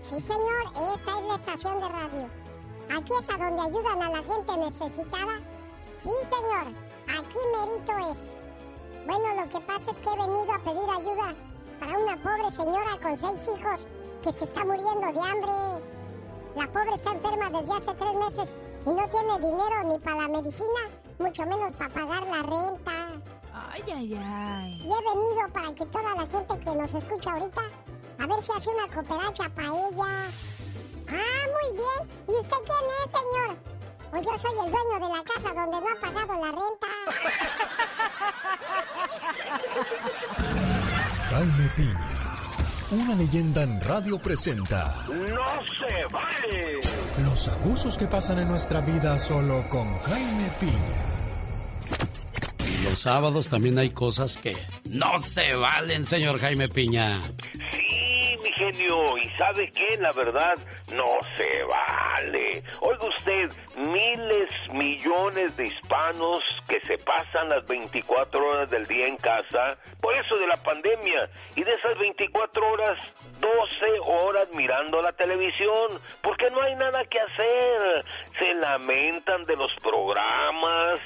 Sí, señor, esta es la estación de radio. Aquí es a donde ayudan a la gente necesitada. Sí, señor, aquí merito es. Bueno, lo que pasa es que he venido a pedir ayuda para una pobre señora con seis hijos que se está muriendo de hambre. La pobre está enferma desde hace tres meses y no tiene dinero ni para la medicina, mucho menos para pagar la renta. Ay, ay, ay. Y he venido para que toda la gente que nos escucha ahorita, a ver si hace una cooperacha para ella. Ah, muy bien. ¿Y usted quién es, señor? Pues yo soy el dueño de la casa donde no ha pagado la renta. Jaime Piña, una leyenda en radio presenta ¡No se vale! los abusos que pasan en nuestra vida solo con Jaime Piña. Y los sábados también hay cosas que no se valen, señor Jaime Piña. Sí, genio. ¿Y sabe qué? La verdad, no se vale. Oiga usted, miles, millones de hispanos que se pasan las 24 horas del día en casa por eso de la pandemia. Y de esas 24 horas, 12 horas mirando la televisión. Porque no hay nada que hacer. Se lamentan de los programas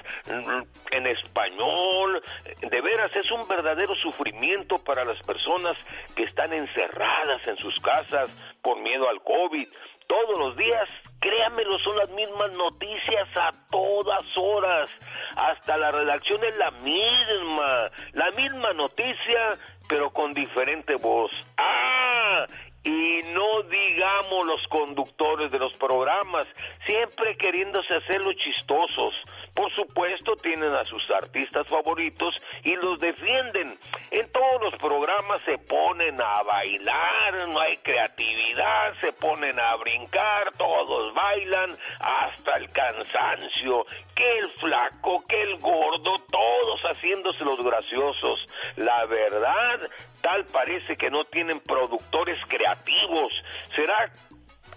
en español. De veras, es un verdadero sufrimiento para las personas que están encerradas en sus casas por miedo al COVID. Todos los días, créanmelo, son las mismas noticias a todas horas. Hasta la redacción es la misma, la misma noticia, pero con diferente voz. ¡Ah! Y no digamos los conductores de los programas, siempre queriéndose hacerlos chistosos. Por supuesto, tienen a sus artistas favoritos y los defienden. En todos los programas se ponen a bailar, no hay creatividad, se ponen a brincar, todos bailan hasta el cansancio. Que el flaco, que el gordo, todos haciéndose los graciosos. La verdad, tal parece que no tienen productores creativos. ¿Será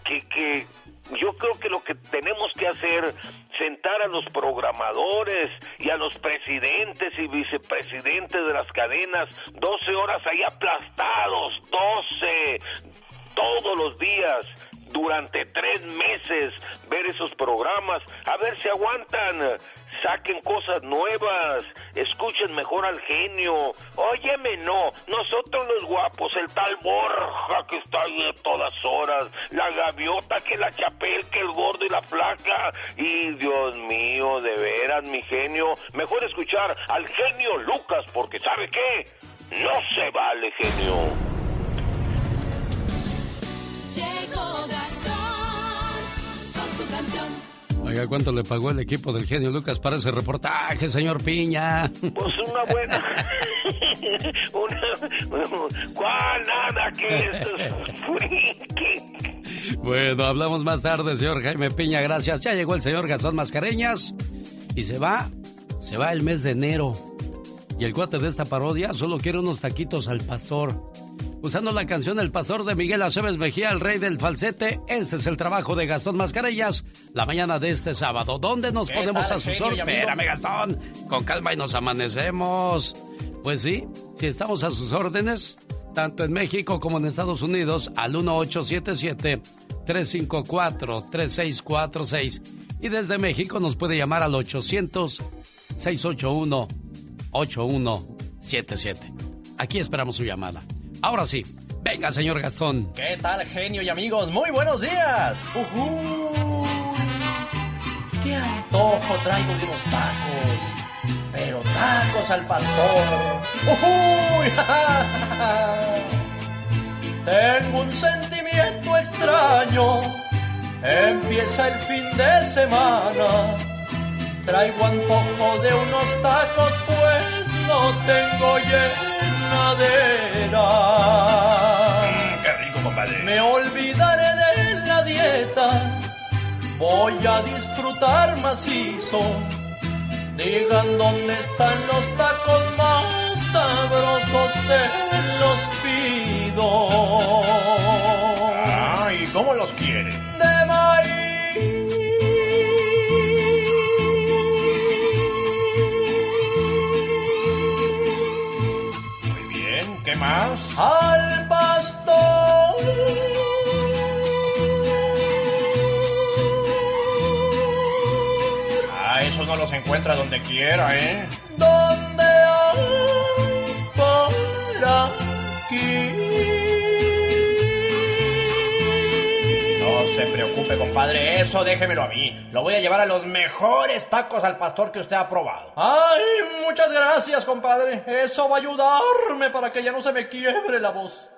que, que yo creo que lo que tenemos que hacer sentar a los programadores y a los presidentes y vicepresidentes de las cadenas 12 horas ahí aplastados 12 todos los días durante tres meses ver esos programas a ver si aguantan saquen cosas nuevas, escuchen mejor al genio. Óyeme, no, nosotros los guapos, el tal Borja que está ahí a todas horas, la gaviota que la chapel, que el gordo y la flaca. Y Dios mío, de veras, mi genio, mejor escuchar al genio Lucas, porque ¿sabe qué? No se vale, genio. Oiga, ¿cuánto le pagó el equipo del genio Lucas para ese reportaje, señor Piña? Pues una buena. una, ¿Cuál? Nada que esto es friki. Bueno, hablamos más tarde, señor Jaime Piña, gracias. Ya llegó el señor Gastón Mascareñas y se va, se va el mes de enero. Y el cuate de esta parodia solo quiere unos taquitos al pastor. Usando la canción El Pastor de Miguel Aceves Mejía, el rey del falsete, ese es el trabajo de Gastón Mascareñas, la mañana de este sábado. ¿Dónde nos ¿Qué ponemos a órdenes? amigo? Espérame, Gastón, con calma y nos amanecemos. Pues sí, si estamos a sus órdenes, tanto en México como en Estados Unidos, al 1877-354-3646. Y desde México nos puede llamar al 800-681-8177. Aquí esperamos su llamada. Ahora sí, venga, señor Gastón. ¿Qué tal, genio y amigos? Muy buenos días. Ujú. ¡Qué antojo traigo de unos tacos! Pero tacos al pastor. ¡Uy! Tengo un sentimiento extraño. Empieza el fin de semana. Traigo antojo de unos tacos, pues no tengo llenadera. ¡Qué rico, compadre! Me olvidaré de la dieta. Voy a disfrutar macizo. Digan dónde están los tacos más sabrosos, se los pido. Ah, ¿y cómo los quiere? De Muy Al pastor. Ah, eso no los encuentra donde quiera, ¿eh? ¿Dónde hay por aquí? Se preocupe, compadre, eso déjemelo a mí. Lo voy a llevar a los mejores tacos al pastor que usted ha probado. Ay, muchas gracias, compadre. Eso va a ayudarme para que ya no se me quiebre la voz.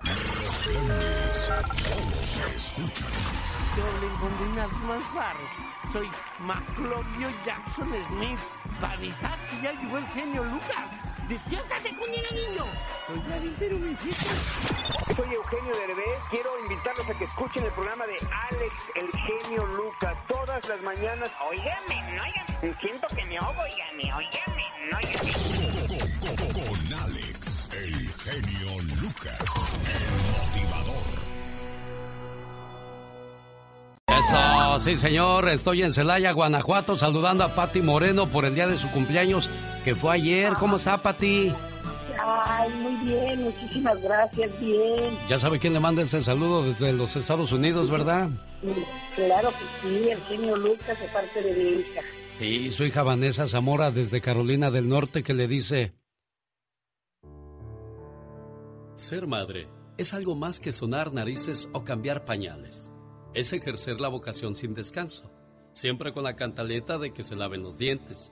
Soy Maclovio Jackson Smith. Para avisar que ya llegó el genio Lucas. ¡Despiértate niño! Oiga, pero me hiciste... Soy Eugenio Derbez. Quiero invitarlos a que escuchen el programa de Alex, el genio Lucas, todas las mañanas. Óigame, no, óigame. Siento que me ahogo, óigame, óigame, no, óigame. Con Alex, el genio Lucas, el motivador. Eso, sí señor, estoy en Celaya, Guanajuato, saludando a Pati Moreno por el día de su cumpleaños, que fue ayer. ¿Cómo está Pati? Ay, muy bien, muchísimas gracias, bien. Ya sabe quién le manda ese saludo desde los Estados Unidos, ¿verdad? Claro que sí, el genio Lucas de parte de mi hija. Sí, su hija Vanessa Zamora desde Carolina del Norte que le dice... Ser madre es algo más que sonar narices o cambiar pañales. Es ejercer la vocación sin descanso, siempre con la cantaleta de que se laven los dientes,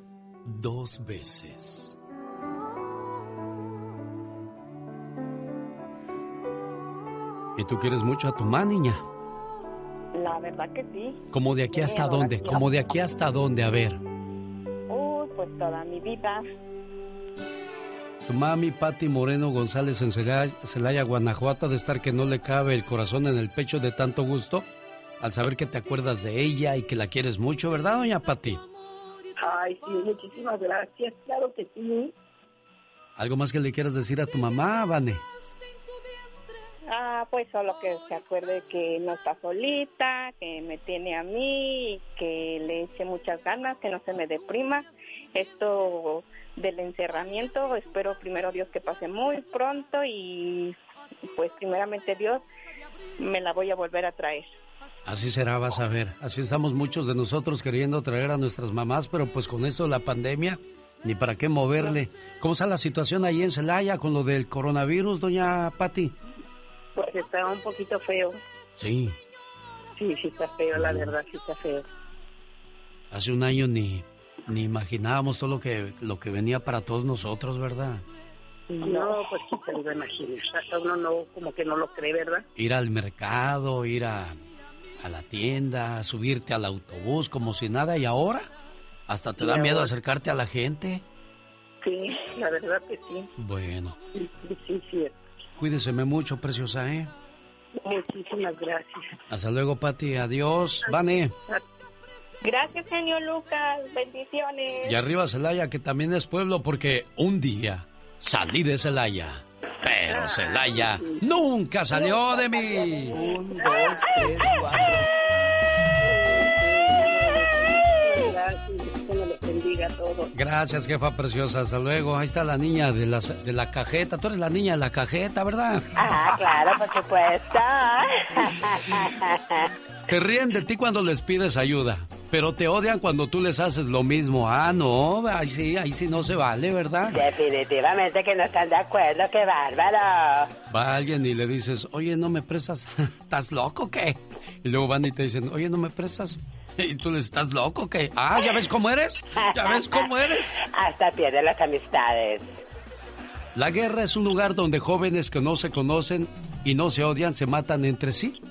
dos veces. ¿Y tú quieres mucho a tu mamá, niña? La verdad que sí. ¿Como de aquí hasta dónde? ¿Como de aquí hasta dónde? A ver. Uy, pues toda mi vida. Tu mami, Patti Moreno González en Celaya, Celaya, Guanajuato, de estar que no le cabe el corazón en el pecho de tanto gusto, al saber que te acuerdas de ella y que la quieres mucho, ¿verdad, doña Patti? Ay, sí, muchísimas gracias. Claro que sí. ¿Algo más que le quieras decir a tu mamá, Vane? Ah, pues solo que se acuerde que no está solita, que me tiene a mí, y que le eche muchas ganas, que no se me deprima. Esto del encerramiento, espero primero Dios que pase muy pronto y pues primeramente Dios me la voy a volver a traer. Así será, vas a ver. Así estamos muchos de nosotros queriendo traer a nuestras mamás, pero pues con esto de la pandemia, ni para qué moverle. ¿Cómo está la situación ahí en Celaya con lo del coronavirus, doña Patti? Pues está un poquito feo. Sí, Sí, sí está feo, la verdad, sí está feo. hace un año ni, ni imaginábamos todo lo que, lo que venía para todos nosotros, ¿verdad? No, pues sí te lo iba a imaginar. Hasta uno no, como que no lo cree, ¿verdad? Ir al mercado, ir a, a la tienda, subirte al autobús como si nada y ahora hasta te Y da miedo acercarte a la gente. Sí, la verdad que sí. Bueno, Sí, sí, sí, sí. cuídeseme mucho, preciosa, ¿eh? Muchísimas gracias. Hasta luego, Pati. Adiós. Vane. Gracias, genio Lucas. Bendiciones. Y arriba Celaya, que también es pueblo, porque un día salí de Celaya. Pero Celaya nunca salió de mí. Un, dos, tres, cuatro. Gracias, jefa preciosa. Hasta luego. Ahí está la niña de, las, de la cajeta. Tú eres la niña de la cajeta, ¿verdad? Ah, claro, por supuesto. Se ríen de ti cuando les pides ayuda, pero te odian cuando tú les haces lo mismo. Ah, no, ahí sí, ahí sí no se vale, ¿verdad? Definitivamente que no están de acuerdo, qué bárbaro. Va alguien y le dices, oye, ¿no me prestas? ¿Estás loco o qué? Y luego van y te dicen, oye, ¿no me prestas? Y tú les estás loco o qué? Ah, ¿ya ves cómo eres? ¿Ya ves cómo eres? Hasta pierde las amistades. La guerra es un lugar donde jóvenes que no se conocen y no se odian, se matan entre sí.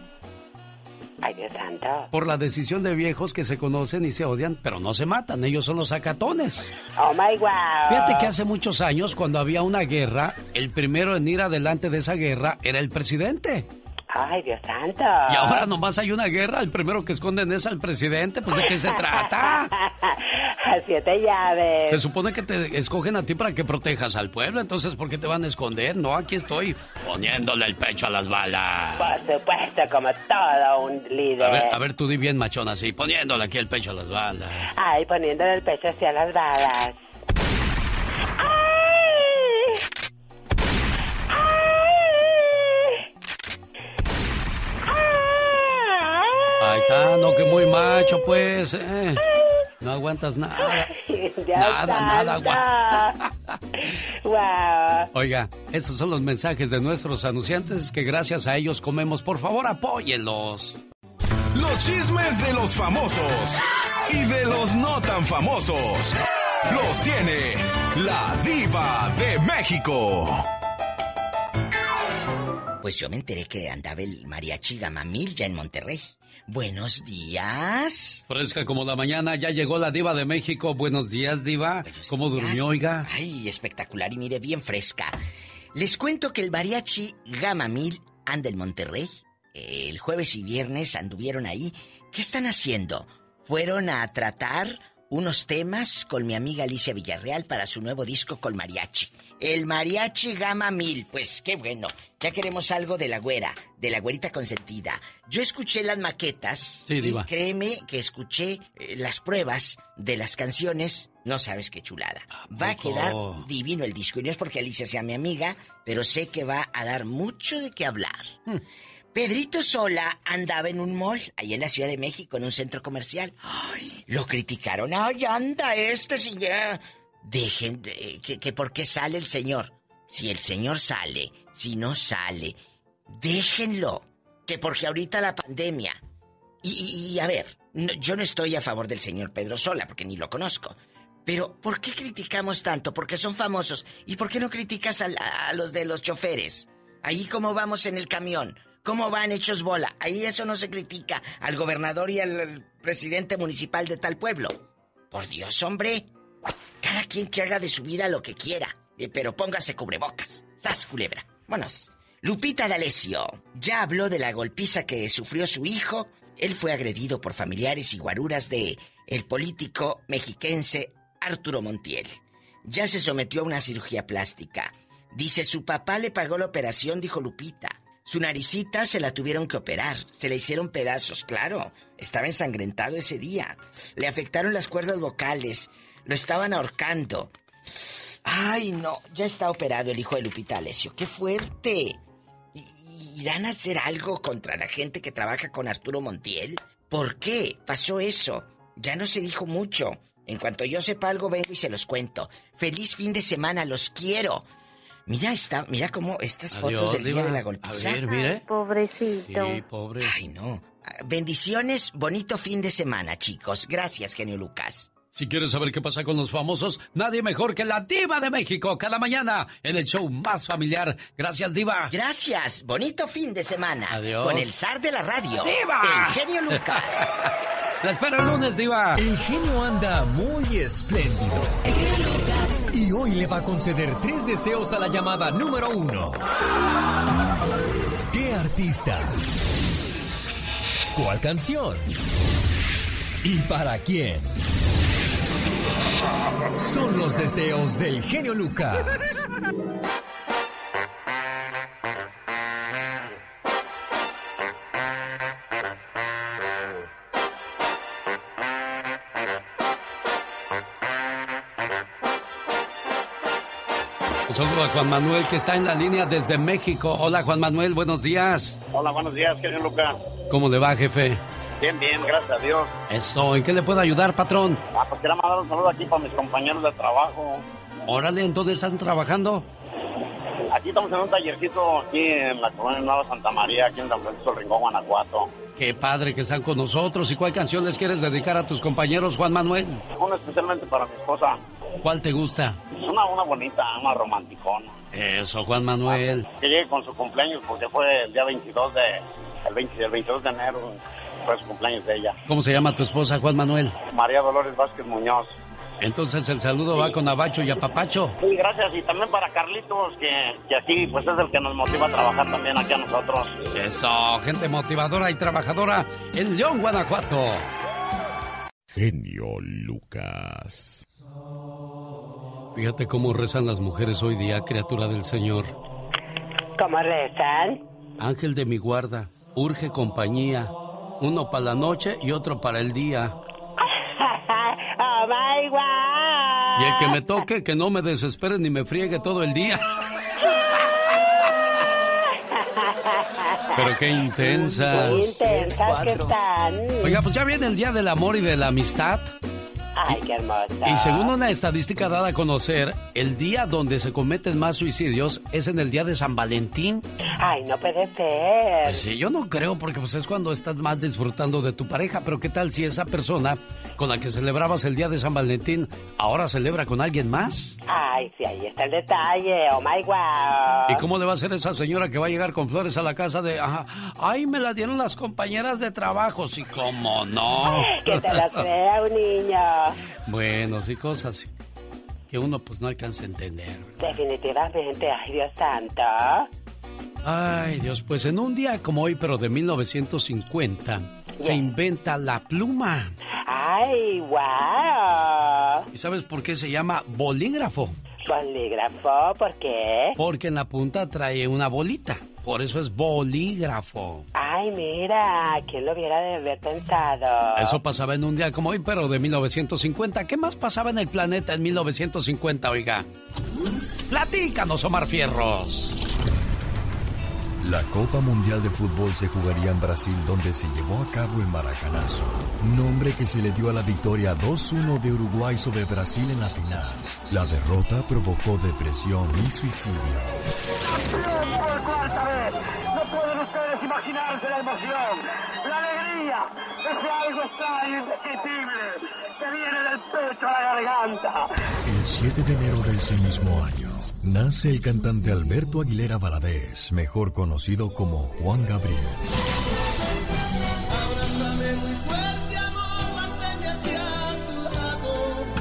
Ay, Dios santo. Por la decisión de viejos que se conocen y se odian, pero no se matan, ellos son los acatones. Oh my wow. Fíjate que hace muchos años, cuando había una guerra, el primero en ir adelante de esa guerra era el presidente. Ay, Dios santo. Y ahora nomás hay una guerra, el primero que esconden es al presidente, pues de qué se trata. A siete llaves. Se supone que te escogen a ti para que protejas al pueblo, entonces ¿por qué te van a esconder? No, aquí estoy poniéndole el pecho a las balas. Por supuesto, como todo un líder. A ver, a ver, tú di bien machón así, poniéndole aquí el pecho a las balas. Ay, poniéndole el pecho hacia las balas. Ahí está, no que muy macho, pues. eh. No aguantas nada. Nada, nada, nada. wow. Oiga, estos son los mensajes de nuestros anunciantes que gracias a ellos comemos. Por favor, apóyenlos. Los chismes de los famosos y de los no tan famosos los tiene la diva de México. Pues yo me enteré que andaba el mariachi Gamamil ya en Monterrey. Buenos días. Fresca como la mañana, ya llegó la diva de México. Buenos días, diva. ¿Cómo durmió, oiga? Ay, espectacular y mire, bien fresca. Les cuento que el mariachi Gamamil anda en Monterrey. El jueves y viernes anduvieron ahí. ¿Qué están haciendo? Fueron a tratar unos temas con mi amiga Alicia Villarreal para su nuevo disco con mariachi. El mariachi Gama Mil. Pues qué bueno. Ya queremos algo de la güera, de la güerita consentida. Yo escuché las maquetas. Sí, y diva. créeme que escuché eh, las pruebas de las canciones. No sabes qué chulada. Va a quedar divino el disco. Y no es porque Alicia sea mi amiga, pero sé que va a dar mucho de qué hablar. Pedrito Sola andaba en un mall, ahí en la Ciudad de México, en un centro comercial. Ay, lo criticaron. Ay, anda este señor. Dejen, de- que, que por qué sale el señor. Si el señor sale, si no sale, déjenlo. Que porque ahorita la pandemia. Y, a ver, yo no estoy a favor del señor Pedro Sola, porque ni lo conozco. Pero, ¿por qué criticamos tanto? Porque son famosos. ¿Y por qué no criticas a, a los de los choferes? Ahí cómo vamos en el camión. ¿Cómo van hechos bola? Ahí eso no se critica al gobernador y al presidente municipal de tal pueblo. Por Dios, hombre. Cada quien que haga de su vida lo que quiera. Eh, pero póngase cubrebocas. ¡Sas, culebra! Vámonos. Lupita D'Alessio ya habló de la golpiza que sufrió su hijo. Él fue agredido por familiares y guaruras de el político mexiquense Arturo Montiel. Ya se sometió a una cirugía plástica. Dice, su papá le pagó la operación, dijo Lupita. Su naricita se la tuvieron que operar. Se le hicieron pedazos, claro. Estaba ensangrentado ese día. Le afectaron las cuerdas vocales. Lo estaban ahorcando. Ay, no. Ya está operado el hijo de Lupita Alessio. ¡Qué fuerte! ¿Y- ¿Irán a hacer algo contra la gente que trabaja con Arturo Montiel? ¿Por qué pasó eso? Ya no se dijo mucho. En cuanto yo sepa algo, vengo y se los cuento. Feliz fin de semana, los quiero. Mira esta, mira cómo estas fotos del día de la A golpiza. ver, mire. Pobrecito. Sí, pobre. Ay, no. Bendiciones, bonito fin de semana, chicos. Gracias, genio Lucas. Si quieres saber qué pasa con los famosos, nadie mejor que la diva de México cada mañana en el show más familiar. Gracias, diva. Gracias, bonito fin de semana. Adiós. Con el zar de la radio. ¡Diva! El genio Lucas. La espero el lunes, diva. El genio anda muy espléndido. Y hoy le va a conceder tres deseos a la llamada número uno. ¿Qué artista? ¿Cuál canción? ¿Y para quién? Son los deseos del genio Lucas. Saludo a Juan Manuel que está en la línea desde México. Hola Juan Manuel, buenos días. Hola, buenos días, genio Lucas. ¿Cómo le va, jefe? Bien, bien, gracias a Dios. Eso, ¿en qué le puedo ayudar, patrón? Ah, pues quería mandar un saludo aquí para mis compañeros de trabajo. Órale, ¿en dónde están trabajando? Aquí estamos en un tallercito aquí en la colonia Nueva Santa María, aquí en San Francisco del Rincón, Guanajuato. Qué padre que están con nosotros. ¿Y cuál canción les quieres dedicar a tus compañeros, Juan Manuel? Una especialmente para mi esposa. ¿Cuál te gusta? Es una, una bonita, una romanticona. Eso, Juan Manuel. Que llegue con su cumpleaños porque fue el día 22 de, el 20 el 22 de enero, fue su cumpleaños de ella. ¿Cómo se llama tu esposa, Juan Manuel? María Dolores Vázquez Muñoz. Entonces el saludo va con Abacho y Apapacho. Sí, gracias. Y también para Carlitos, que, que aquí pues es el que nos motiva a trabajar también aquí a nosotros. Eso, gente motivadora y trabajadora en León, Guanajuato. Genio Lucas. Fíjate cómo rezan las mujeres hoy día, criatura del Señor. ¿Cómo rezan? Ángel de mi guarda, urge compañía. Uno para la noche y otro para el día. ¡Oh, my God! Y el que me toque, que no me desespere ni me friegue todo el día. Pero qué intensas. Muy intensas que están. Oiga, pues ya viene el Día del Amor y de la Amistad. Ay, qué hermosa. Y según una estadística dada a conocer, el día donde se cometen más suicidios es en el día de San Valentín. Ay, no puede ser. Pues sí, yo no creo porque pues es cuando estás más disfrutando de tu pareja, pero ¿qué tal si esa persona con la que celebrabas el día de San Valentín ahora celebra con alguien más? Ay, sí, ahí está el detalle. Oh, my God. ¿Y cómo le va a hacer esa señora que va a llegar con flores a la casa de, ajá, ay, me la dieron las compañeras de trabajo? Sí, cómo no. Que te lo crea un niño. Bueno, sí, cosas que uno pues no alcanza a entender. Definitivamente, ay, Dios santo. Ay, Dios, pues en un día como hoy, pero de 1950, se inventa la pluma. Ay, wow. ¿Y sabes por qué se llama bolígrafo? Bolígrafo, ¿por qué? Porque en la punta trae una bolita. Por eso es bolígrafo. Ay, mira, ¿quién lo hubiera de haber pensado? Eso pasaba en un día como hoy, pero de 1950. ¿Qué más pasaba en el planeta en 1950, oiga? Platícanos, Omar Fierros. La Copa Mundial de Fútbol se jugaría en Brasil donde se llevó a cabo el Maracanazo, nombre que se le dio a la victoria 2-1 de Uruguay sobre Brasil en la final. La derrota provocó depresión y suicidio. por cuarta vez. No pueden ustedes imaginarse la emoción, la alegría, ese algo extraño, indescriptible, que viene del pecho a la garganta. El 7 de enero de ese mismo año, nace el cantante Alberto Aguilera Valadez, mejor conocido como Juan Gabriel.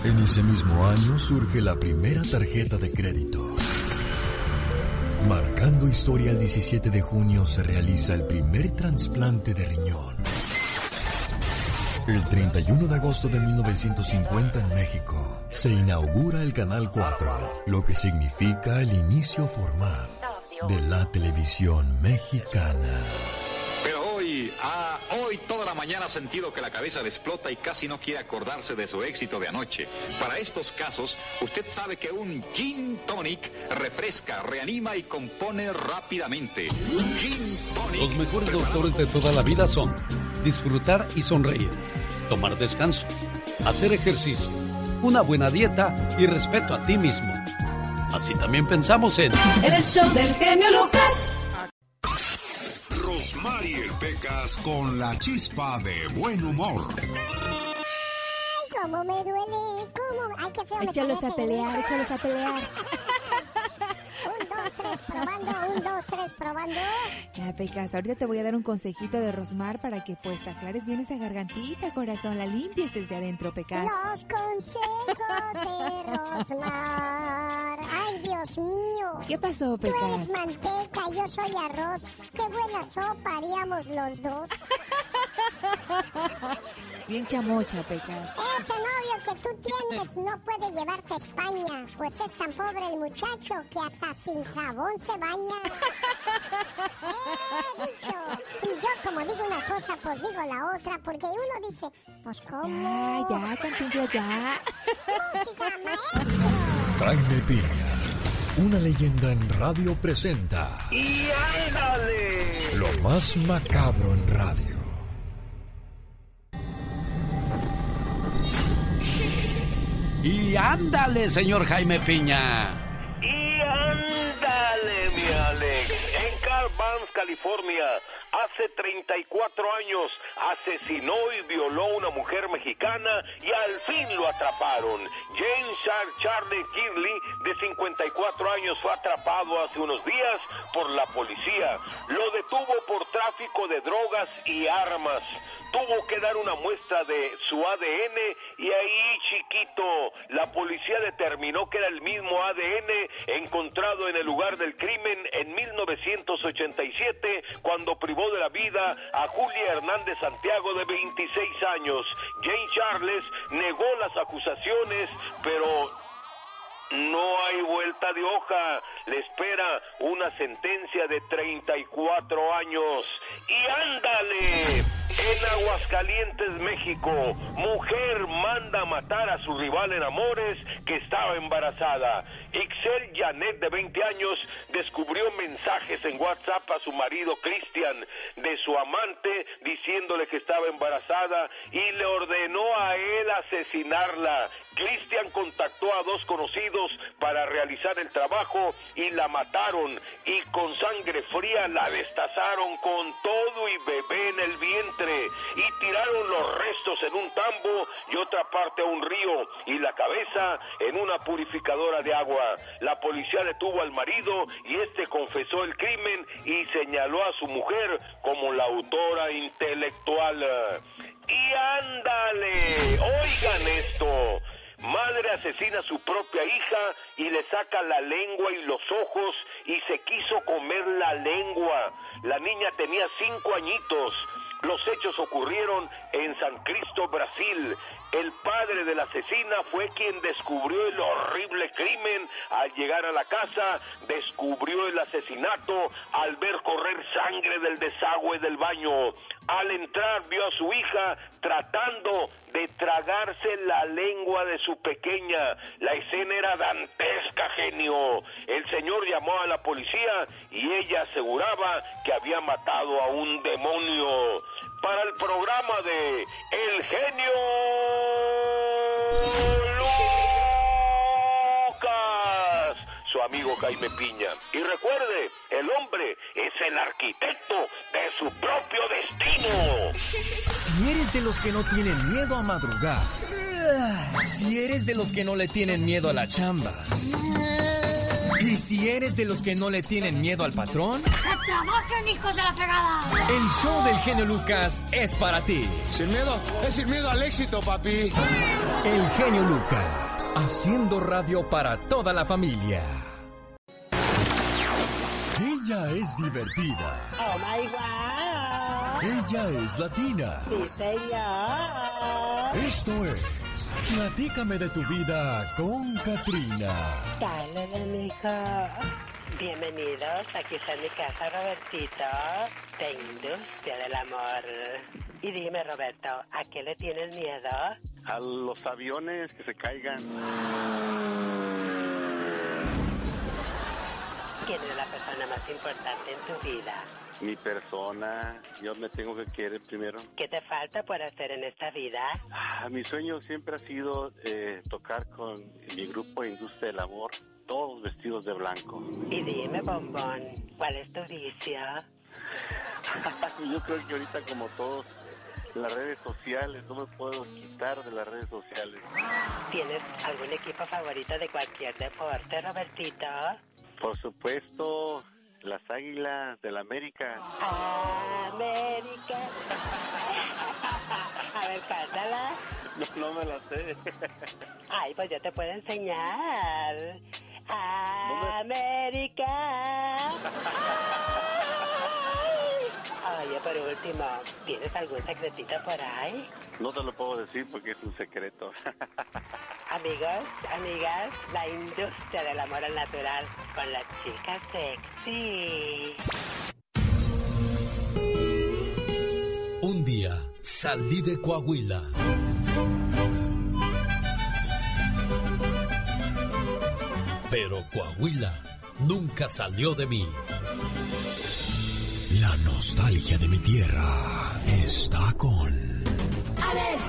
En ese mismo año surge la primera tarjeta de crédito. Marcando historia el 17 de junio se realiza el primer trasplante de riñón. El 31 de agosto de 1950 en México se inaugura el Canal 4, lo que significa el inicio formal de la televisión mexicana. Pero hoy, ah, hoy toda la mañana ha sentido que la cabeza le explota y casi no quiere acordarse de su éxito de anoche. Para estos casos, usted sabe que un gin tonic refresca, reanima y compone rápidamente. Gin tonic. Los mejores doctores de toda la vida son disfrutar y sonreír, tomar descanso, hacer ejercicio, una buena dieta y respeto a ti mismo. Así también pensamos en... El show del genio Lucas. Rosmarie Pecas con la chispa de buen humor. Ay, cómo me duele, cómo... Ay, qué feo me Échalos a pelear, échalos a pelear. Tres, probando, un, dos, tres, probando. Ya, Pecas, ahorita te voy a dar un consejito de Rosmar para que pues aclares bien esa gargantita, corazón. La limpies desde adentro, Pecas. Los consejos de Rosmar. Ay, Dios mío. ¿Qué pasó, Tú eres Pecas? manteca, yo soy arroz. Qué buena sopa haríamos los dos. Bien chamocha, Pecas. Ese novio que tú tienes no puede llevarte a España, pues es tan pobre el muchacho que hasta sin jabón se baña. He dicho. Y yo como digo una cosa, pues digo la otra, porque uno dice, pues cómo. Ya, ya, Cantinflas, ya. Música, maestro. Jaime Piña, una leyenda en radio presenta ¡Y ándale! lo más macabro en radio. Y ándale, señor Jaime Piña. Mi Alex. En Car Barnes, California, hace 34 años asesinó y violó a una mujer mexicana y al fin lo atraparon. James Charlie Kinley, de 54 años, fue atrapado hace unos días por la policía. Lo detuvo por tráfico de drogas y armas tuvo que dar una muestra de su ADN y ahí chiquito la policía determinó que era el mismo ADN encontrado en el lugar del crimen en 1987 cuando privó de la vida a Julia Hernández Santiago de 26 años. Jane Charles negó las acusaciones, pero no hay vuelta de hoja. Le espera una sentencia de 34 años. Y ándale. En Aguascalientes, México, mujer manda matar a su rival en Amores que estaba embarazada. Ixel Janet, de 20 años, descubrió mensajes en WhatsApp a su marido Cristian de su amante diciéndole que estaba embarazada y le ordenó a él asesinarla. Cristian contactó a dos conocidos para realizar el trabajo y la mataron y con sangre fría la destazaron con todo y bebé en el vientre y tiraron los restos en un tambo y otra parte a un río y la cabeza en una purificadora de agua. La policía detuvo al marido y este confesó el crimen y señaló a su mujer como la autora intelectual. Y ándale, oigan esto. Madre asesina a su propia hija y le saca la lengua y los ojos y se quiso comer la lengua. La niña tenía cinco añitos. Los hechos ocurrieron en San Cristo, Brasil. El padre de la asesina fue quien descubrió el horrible crimen. Al llegar a la casa, descubrió el asesinato al ver correr sangre del desagüe del baño. Al entrar vio a su hija tratando de tragarse la lengua de su pequeña. La escena era dantesca, genio. El señor llamó a la policía y ella aseguraba que había matado a un demonio. Para el programa de El genio amigo Jaime Piña. Y recuerde, el hombre es el arquitecto de su propio destino. Si eres de los que no tienen miedo a madrugar, si eres de los que no le tienen miedo a la chamba, y si eres de los que no le tienen miedo al patrón, ¡Que trabajen, hijos de la fregada! el show del genio Lucas es para ti. Sin miedo, es sin miedo al éxito, papi. El genio Lucas, haciendo radio para toda la familia. Ella es divertida. Oh my God. Ella es latina. Sí, señor. Esto es Platícame de tu vida con Katrina. Dale, mijo. Bienvenidos, aquí está mi casa, Robertito, de Industria del Amor. Y dime, Roberto, ¿a qué le tienes miedo? A los aviones que se caigan. ¿Quién es la persona más importante en tu vida? Mi persona, yo me tengo que querer primero. ¿Qué te falta por hacer en esta vida? Ah, mi sueño siempre ha sido eh, tocar con mi grupo Industria del Amor, todos vestidos de blanco. Y dime, bombón, ¿cuál es tu vicio? yo creo que ahorita como todos, las redes sociales, no me puedo quitar de las redes sociales. ¿Tienes algún equipo favorito de cualquier deporte, Robertito? Por supuesto, las Águilas del América. América. A ver, cántala. No, no me la sé. Ay, pues yo te puedo enseñar. América. Oye, por último, ¿tienes algún secretito por ahí? No te lo puedo decir porque es un secreto. Amigos, amigas, la industria del amor al natural con la chica sexy. Un día salí de Coahuila. Pero Coahuila nunca salió de mí. La nostalgia de mi tierra está con... ¡Alex!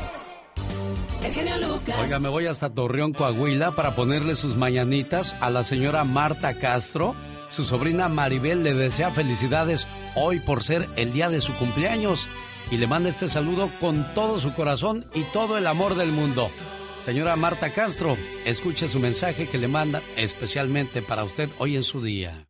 El genio Lucas. Oiga, me voy hasta Torreón, Coahuila, para ponerle sus mañanitas a la señora Marta Castro, Su sobrina Maribel le desea felicidades hoy por ser el día de su cumpleaños y le manda este saludo con todo su corazón y todo el amor del mundo. Señora Marta Castro, escuche su mensaje que le manda especialmente para usted hoy en su día.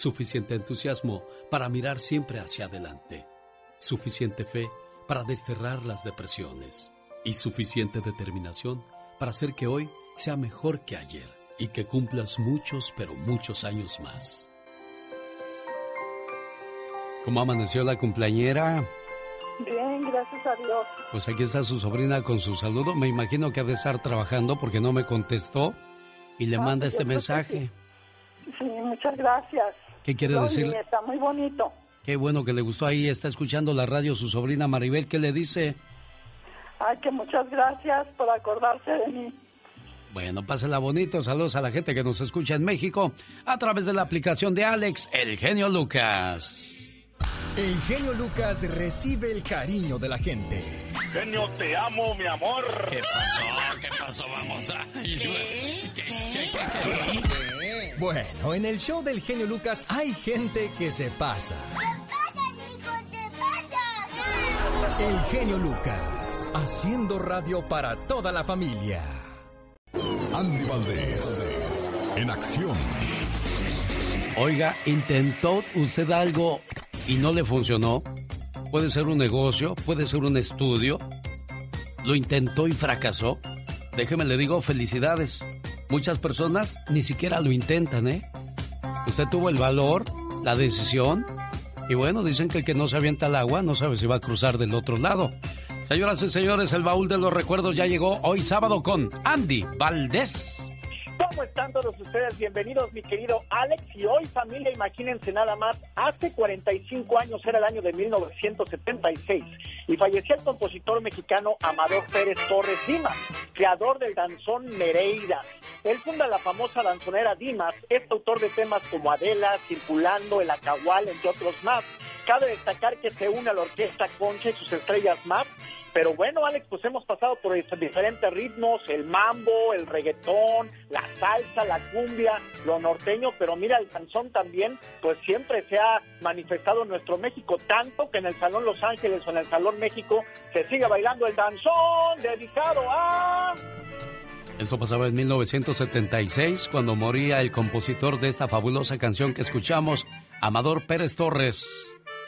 suficiente entusiasmo para mirar siempre hacia adelante, suficiente fe para desterrar las depresiones y suficiente determinación para hacer que hoy sea mejor que ayer y que cumplas muchos, pero muchos años más. ¿Cómo amaneció la cumpleañera? Bien, gracias a Dios. Pues aquí está su sobrina con su saludo. Me imagino que ha de estar trabajando porque no me contestó y le Ah, manda pues este mensaje. Sí, muchas gracias. ¿Qué quiere No, decir? Está muy bonito. Qué bueno que le gustó ahí, está escuchando la radio su sobrina Maribel, ¿qué le dice? Ay, que muchas gracias por acordarse de mí. Bueno, pásela bonito, saludos a la gente que nos escucha en México a través de la aplicación de Alex, el genio Lucas. El genio Lucas recibe el cariño de la gente. Genio, te amo, mi amor. ¿Qué pasó? ¿Qué pasó? Vamos a... Bueno, en el show del genio Lucas hay gente que se pasa. El genio Lucas, haciendo radio para toda la familia. Andy Valdés, en acción. Oiga, ¿intentó usted algo y no le funcionó? Puede ser un negocio, puede ser un estudio. ¿Lo intentó y fracasó? Déjeme le digo felicidades. Muchas personas ni siquiera lo intentan, ¿eh? Usted tuvo el valor, la decisión. Y bueno, dicen que el que no se avienta al agua no sabe si va a cruzar del otro lado. Señoras y señores, el baúl de los recuerdos ya llegó hoy sábado con Andy Valdés. ¿Cómo están todos ustedes? Bienvenidos, mi querido Alex. Y hoy, familia, imagínense nada más, hace 45 años era el año de 1976 y falleció el compositor mexicano Amador Pérez Torres Dimas, creador del danzón Nereida. Él funda la famosa danzonera Dimas, es autor de temas como Adela, Circulando, El Acahual, entre otros más. Cabe destacar que se une a la orquesta Concha y sus estrellas más pero bueno, Alex, pues hemos pasado por diferentes ritmos, el mambo, el reggaetón, la salsa, la cumbia, lo norteño, pero mira, el danzón también, pues siempre se ha manifestado en nuestro México, tanto que en el Salón Los Ángeles o en el Salón México se sigue bailando el danzón dedicado a... Esto pasaba en 1976, cuando moría el compositor de esta fabulosa canción que escuchamos, Amador Pérez Torres,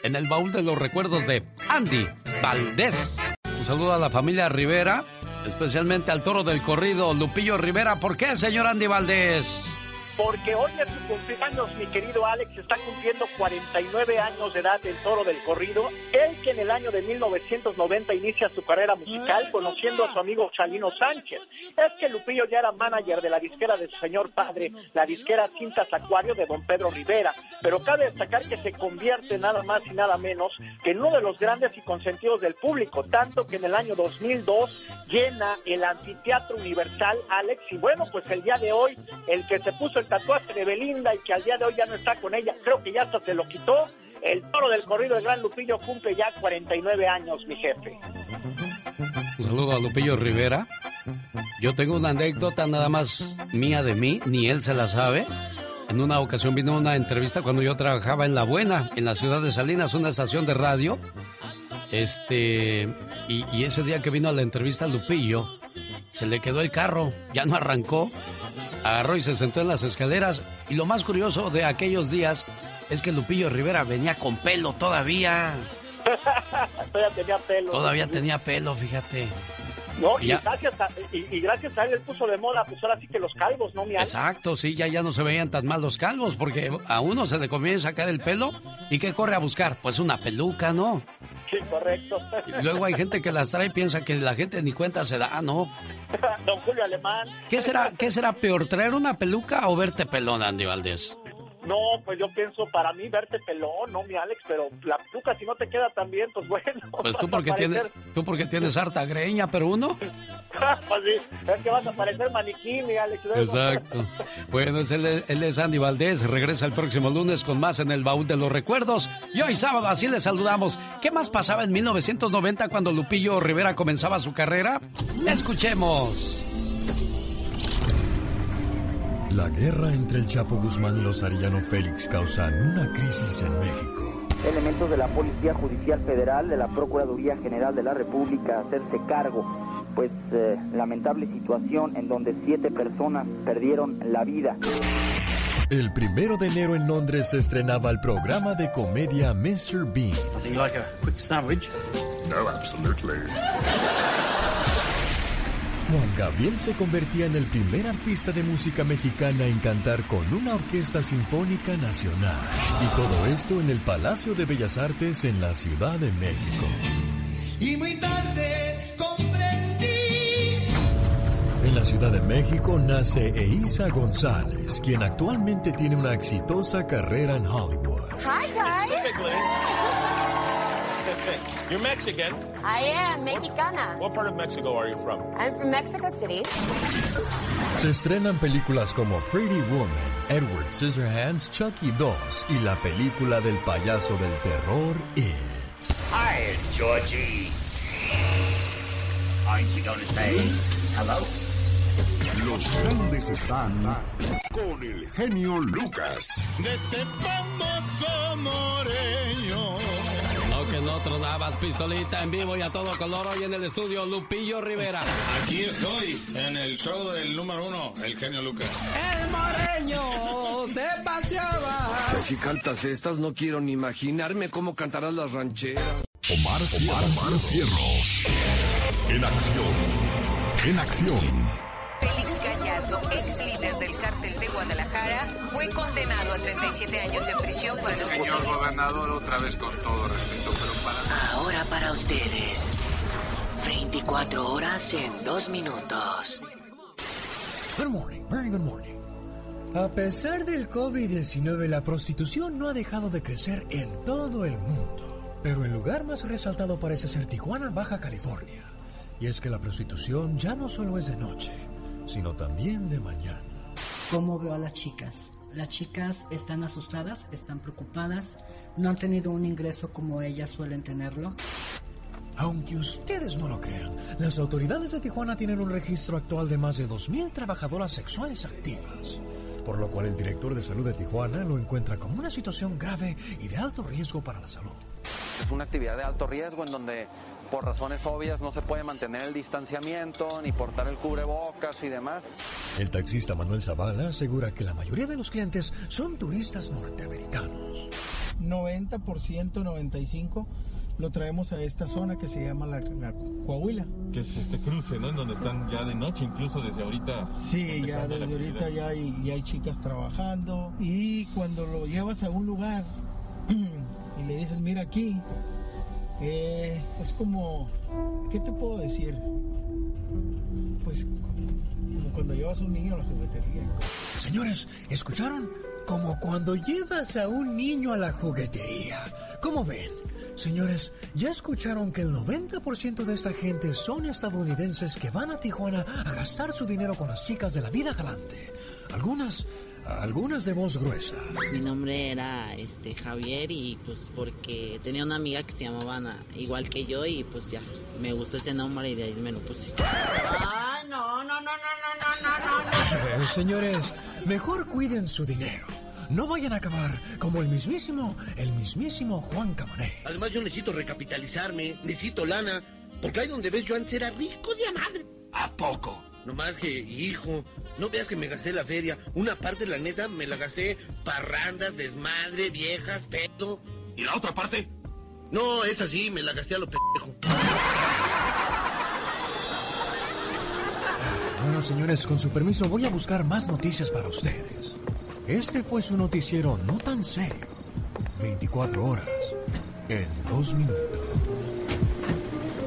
en el baúl de los recuerdos de Andy Valdés. Un saludo a la familia Rivera, especialmente al toro del corrido, Lupillo Rivera. ¿Por qué, señor Andy Valdés? Porque hoy es su cumpleaños, mi querido Alex, está cumpliendo 49 años de edad el toro del corrido. Él que en el año de 1990 inicia su carrera musical conociendo a su amigo Chalino Sánchez. Es que Lupillo ya era manager de la disquera de su señor padre, la disquera Cintas Acuario de don Pedro Rivera. Pero cabe destacar que se convierte nada más y nada menos que en uno de los grandes y consentidos del público, tanto que en el año 2002 llena el Anfiteatro Universal, Alex. Y bueno, pues el día de hoy, el que se puso el tatuaje de Belinda y que al día de hoy ya no está con ella, creo que ya hasta se lo quitó. El toro del corrido del Gran Lupillo cumple ya 49 años, mi jefe. Un saludo a Lupillo Rivera. Yo tengo una anécdota nada más mía de mí, ni él se la sabe. En una ocasión vino una entrevista cuando yo trabajaba en La Buena, en la ciudad de Salinas, una estación de radio. Este, y, y ese día que vino a la entrevista Lupillo, se le quedó el carro, ya no arrancó. Agarró y se sentó en las escaleras. Y lo más curioso de aquellos días es que Lupillo Rivera venía con pelo todavía. Todavía tenía pelo. Todavía tenía pelo, fíjate. No, y, gracias a, y, y gracias a él, él puso de moda, pues ahora sí que los calvos, ¿no, mi? Exacto, sí, ya, ya no se veían tan mal los calvos, porque a uno se le comienza a sacar el pelo y ¿qué corre a buscar? Pues una peluca, ¿no? Sí, correcto. Y luego hay gente que las trae y piensa que la gente ni cuenta se da, ah, no. Don Julio Alemán. ¿Qué será, ¿Qué será peor, traer una peluca o verte pelón, Andy Valdés? No, pues yo pienso para mí verte pelón, no, mi Alex, pero la peluca si no te queda tan bien, pues bueno. Pues tú porque, tienes, tú porque tienes harta greña, pero uno... pues sí, es que vas a parecer maniquí, mi Alex. Exacto. Bueno, es él, él es Andy Valdés. Regresa el próximo lunes con más en el baúl de los recuerdos. Y hoy sábado así le saludamos. ¿Qué más pasaba en 1990 cuando Lupillo Rivera comenzaba su carrera? Escuchemos. La guerra entre el Chapo Guzmán y los Arellano Félix causan una crisis en México. Elementos de la Policía Judicial Federal, de la Procuraduría General de la República, hacerse cargo, pues eh, lamentable situación en donde siete personas perdieron la vida. El primero de enero en Londres se estrenaba el programa de comedia Mr. Bean. Nothing like a quick sandwich. No, absolutely. Juan Gabriel se convertía en el primer artista de música mexicana en cantar con una orquesta sinfónica nacional. Y todo esto en el Palacio de Bellas Artes en la Ciudad de México. Y muy tarde comprendí. En la Ciudad de México nace Eiza González, quien actualmente tiene una exitosa carrera en Hollywood. Hi, guys. You're Mexican. I am mexicana. What part of Mexico are you from? I'm from Mexico City. Se estrenan películas como Pretty Woman, Edward Scissorhands, Chucky 2 y la película del payaso del terror It. Hi, Georgie. Aren't you going to say hello? Los grandes están con el genio Lucas. De este famoso moreño. No que no tronabas pistolita en vivo y a todo color hoy en el estudio Lupillo Rivera. Aquí estoy, en el show del número uno, el genio Lucas. El moreño se paseaba. Pues si cantas estas, no quiero ni imaginarme cómo cantarás las rancheras. Omar, Omar, Omar Cierros. En acción. En acción. Félix Gallardo, ex líder del cártel de Guadalajara, fue condenado a 37 años de prisión por el Señor gobernador, otra vez con todo respeto, pero para... Ahora para ustedes. 24 horas en 2 minutos. Good morning, very good morning. A pesar del COVID-19, la prostitución no ha dejado de crecer en todo el mundo. Pero el lugar más resaltado parece ser Tijuana, Baja California. Y es que la prostitución ya no solo es de noche, sino también de mañana. ¿Cómo veo a las chicas? Las chicas están asustadas, están preocupadas, no han tenido un ingreso como ellas suelen tenerlo. Aunque ustedes no lo crean, las autoridades de Tijuana tienen un registro actual de más de 2.000 trabajadoras sexuales activas. Por lo cual el director de salud de Tijuana lo encuentra como una situación grave y de alto riesgo para la salud. Es una actividad de alto riesgo en donde por razones obvias no se puede mantener el distanciamiento ni portar el cubrebocas y demás. El taxista Manuel Zavala asegura que la mayoría de los clientes son turistas norteamericanos. 90%, 95% lo traemos a esta zona que se llama la, la Coahuila. Que es este cruce, ¿no? En donde están ya de noche, incluso desde ahorita. Sí, ya desde ahorita ya hay, ya hay chicas trabajando y cuando lo llevas a un lugar y le dices, mira aquí, eh, es como, ¿qué te puedo decir? Pues como cuando llevas a un niño a la juguetería. Señores, ¿escucharon? Como cuando llevas a un niño a la juguetería. ¿Cómo ven? Señores, ¿ya escucharon que el 90% de esta gente son estadounidenses que van a Tijuana a gastar su dinero con las chicas de la vida galante? Algunas, algunas de voz gruesa. Mi nombre era este Javier y pues porque tenía una amiga que se llamaba Ana, igual que yo y pues ya me gustó ese nombre y de ahí me lo puse. Ah, no, no, no, no, no, no, no. no. Eh, señores, mejor cuiden su dinero. No vayan a acabar como el mismísimo, el mismísimo Juan Camoné. Además yo necesito recapitalizarme, necesito lana, porque ahí donde ves yo antes era rico de madre. ¿A poco? No más que, hijo, no veas que me gasté la feria. Una parte, la neta, me la gasté parrandas, desmadre, viejas, pedo. ¿Y la otra parte? No, esa sí, me la gasté a lo pendejo. señores, con su permiso voy a buscar más noticias para ustedes. Este fue su noticiero no tan serio. 24 horas en dos minutos.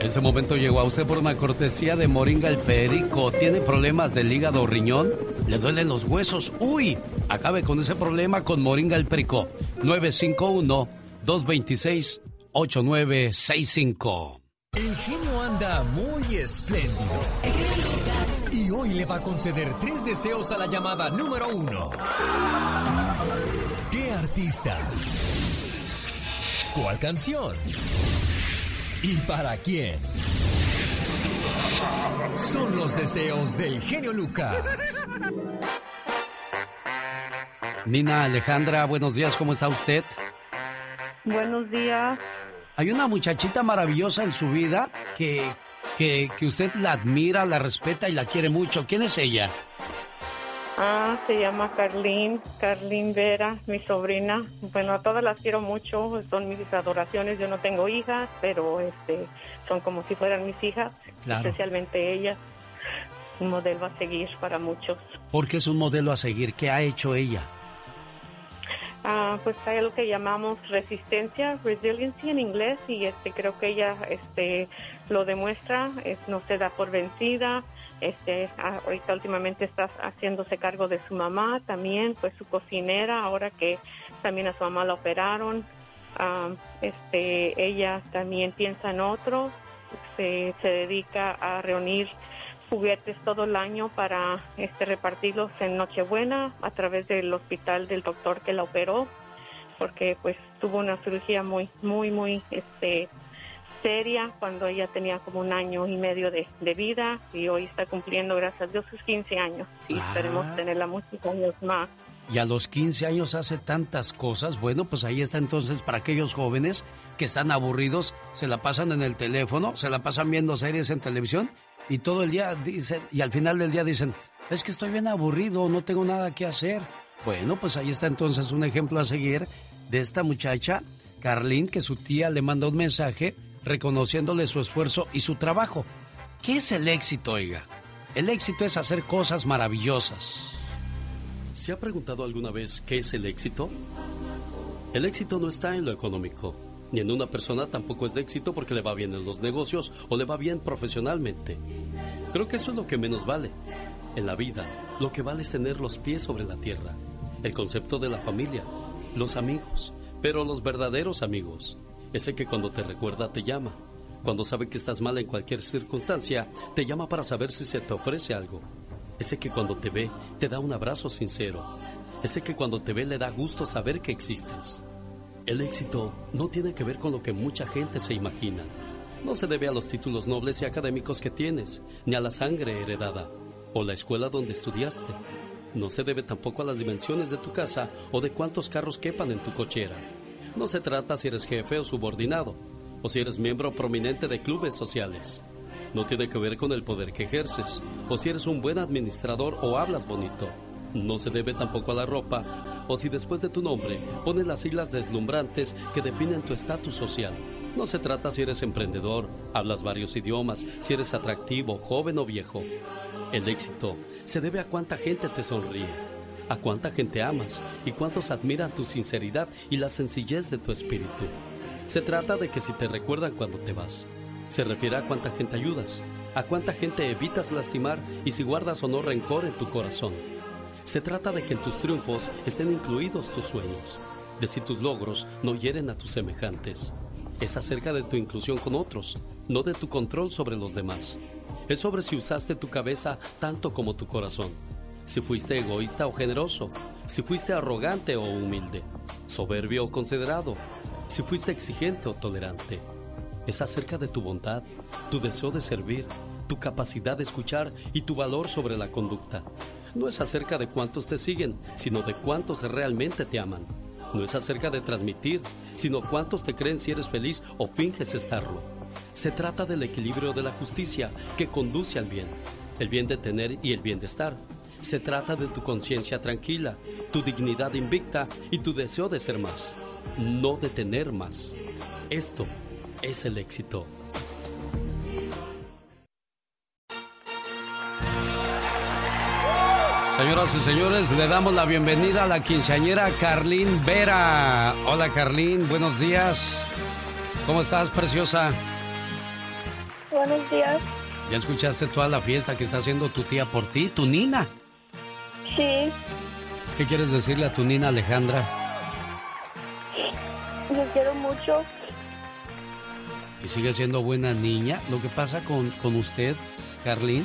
Este momento llegó a usted por una cortesía de Moringa el Perico. ¿Tiene problemas del hígado o riñón? ¿Le duelen los huesos? ¡Uy! Acabe con ese problema con Moringa el Perico. 951-226-8965. El genio anda muy espléndido. Y hoy le va a conceder tres deseos a la llamada número uno. ¿Qué artista? ¿Cuál canción? ¿Y para quién? Son los deseos del genio Lucas. Nina Alejandra, buenos días, ¿cómo está usted? Buenos días. Hay una muchachita maravillosa en su vida que, que, que usted la admira, la respeta y la quiere mucho. ¿Quién es ella? Ah, se llama Carlín, Carlín Vera, mi sobrina. Bueno, a todas las quiero mucho, son mis adoraciones. Yo no tengo hijas, pero este, son como si fueran mis hijas, Claro. especialmente ella. Un modelo a seguir para muchos. Porque es un modelo a seguir. ¿Qué ha hecho ella? Ah, pues hay lo que llamamos resistencia, resiliency en inglés, y este creo que ella este lo demuestra, es, no se da por vencida. Este, ah, ahorita últimamente está haciéndose cargo de su mamá también, pues su cocinera, ahora que también a su mamá la operaron. Ah, este, ella también piensa en otro, se, se dedica a reunir juguetes todo el año para este repartirlos en Nochebuena a través del hospital del doctor que la operó porque pues tuvo una cirugía muy muy muy este seria cuando ella tenía como un año y medio de, de vida y hoy está cumpliendo gracias a Dios sus 15 años y Ah. esperemos tenerla muchos años más Y a los 15 años hace tantas cosas. Bueno, pues ahí está entonces para aquellos jóvenes que están aburridos, se la pasan en el teléfono, se la pasan viendo series en televisión y todo el día dicen, y al final del día dicen, es que estoy bien aburrido, no tengo nada que hacer. Bueno, pues ahí está entonces un ejemplo a seguir de esta muchacha, Carlín, que su tía le manda un mensaje reconociéndole su esfuerzo y su trabajo. ¿Qué es el éxito, oiga? El éxito es hacer cosas maravillosas. ¿Se ha preguntado alguna vez qué es el éxito? El éxito no está en lo económico, ni en una persona tampoco es de éxito porque le va bien en los negocios o le va bien profesionalmente. Creo que eso es lo que menos vale. En la vida, lo que vale es tener los pies sobre la tierra, el concepto de la familia, los amigos, pero los verdaderos amigos, ese que cuando te recuerda te llama, cuando sabe que estás mal en cualquier circunstancia, te llama para saber si se te ofrece algo. Ese que cuando te ve te da un abrazo sincero. Ese que cuando te ve le da gusto saber que existes. El éxito no tiene que ver con lo que mucha gente se imagina. No se debe a los títulos nobles y académicos que tienes, ni a la sangre heredada, o la escuela donde estudiaste. No se debe tampoco a las dimensiones de tu casa o de cuántos carros quepan en tu cochera. No se trata si eres jefe o subordinado, o si eres miembro prominente de clubes sociales. No tiene que ver con el poder que ejerces, o si eres un buen administrador o hablas bonito. No se debe tampoco a la ropa, o si después de tu nombre pones las siglas deslumbrantes que definen tu estatus social. No se trata si eres emprendedor, hablas varios idiomas, si eres atractivo, joven o viejo. El éxito se debe a cuánta gente te sonríe, a cuánta gente amas y cuántos admiran tu sinceridad y la sencillez de tu espíritu. Se trata de que si te recuerdan cuando te vas, se refiere a cuánta gente ayudas, a cuánta gente evitas lastimar y si guardas o no rencor en tu corazón. Se trata de que en tus triunfos estén incluidos tus sueños, de si tus logros no hieren a tus semejantes. Es acerca de tu inclusión con otros, no de tu control sobre los demás. Es sobre si usaste tu cabeza tanto como tu corazón, si fuiste egoísta o generoso, si fuiste arrogante o humilde, soberbio o considerado, si fuiste exigente o tolerante. Es acerca de tu bondad, tu deseo de servir, tu capacidad de escuchar y tu valor sobre la conducta. No es acerca de cuántos te siguen, sino de cuántos realmente te aman. No es acerca de transmitir, sino cuántos te creen si eres feliz o finges estarlo. Se trata del equilibrio de la justicia que conduce al bien, el bien de tener y el bien de estar. Se trata de tu conciencia tranquila, tu dignidad invicta y tu deseo de ser más, no de tener más. Esto es el éxito. Señoras y señores, le damos la bienvenida a la quinceañera Carlín Vera. Hola Carlín, buenos días. ¿Cómo estás, preciosa? Buenos días. ¿Ya escuchaste toda la fiesta que está haciendo tu tía por ti, tu nina? Sí, ¿Qué quieres decirle a tu nina Alejandra? yo quiero mucho. Y sigue siendo buena niña. Lo que pasa con, con usted, Carlín,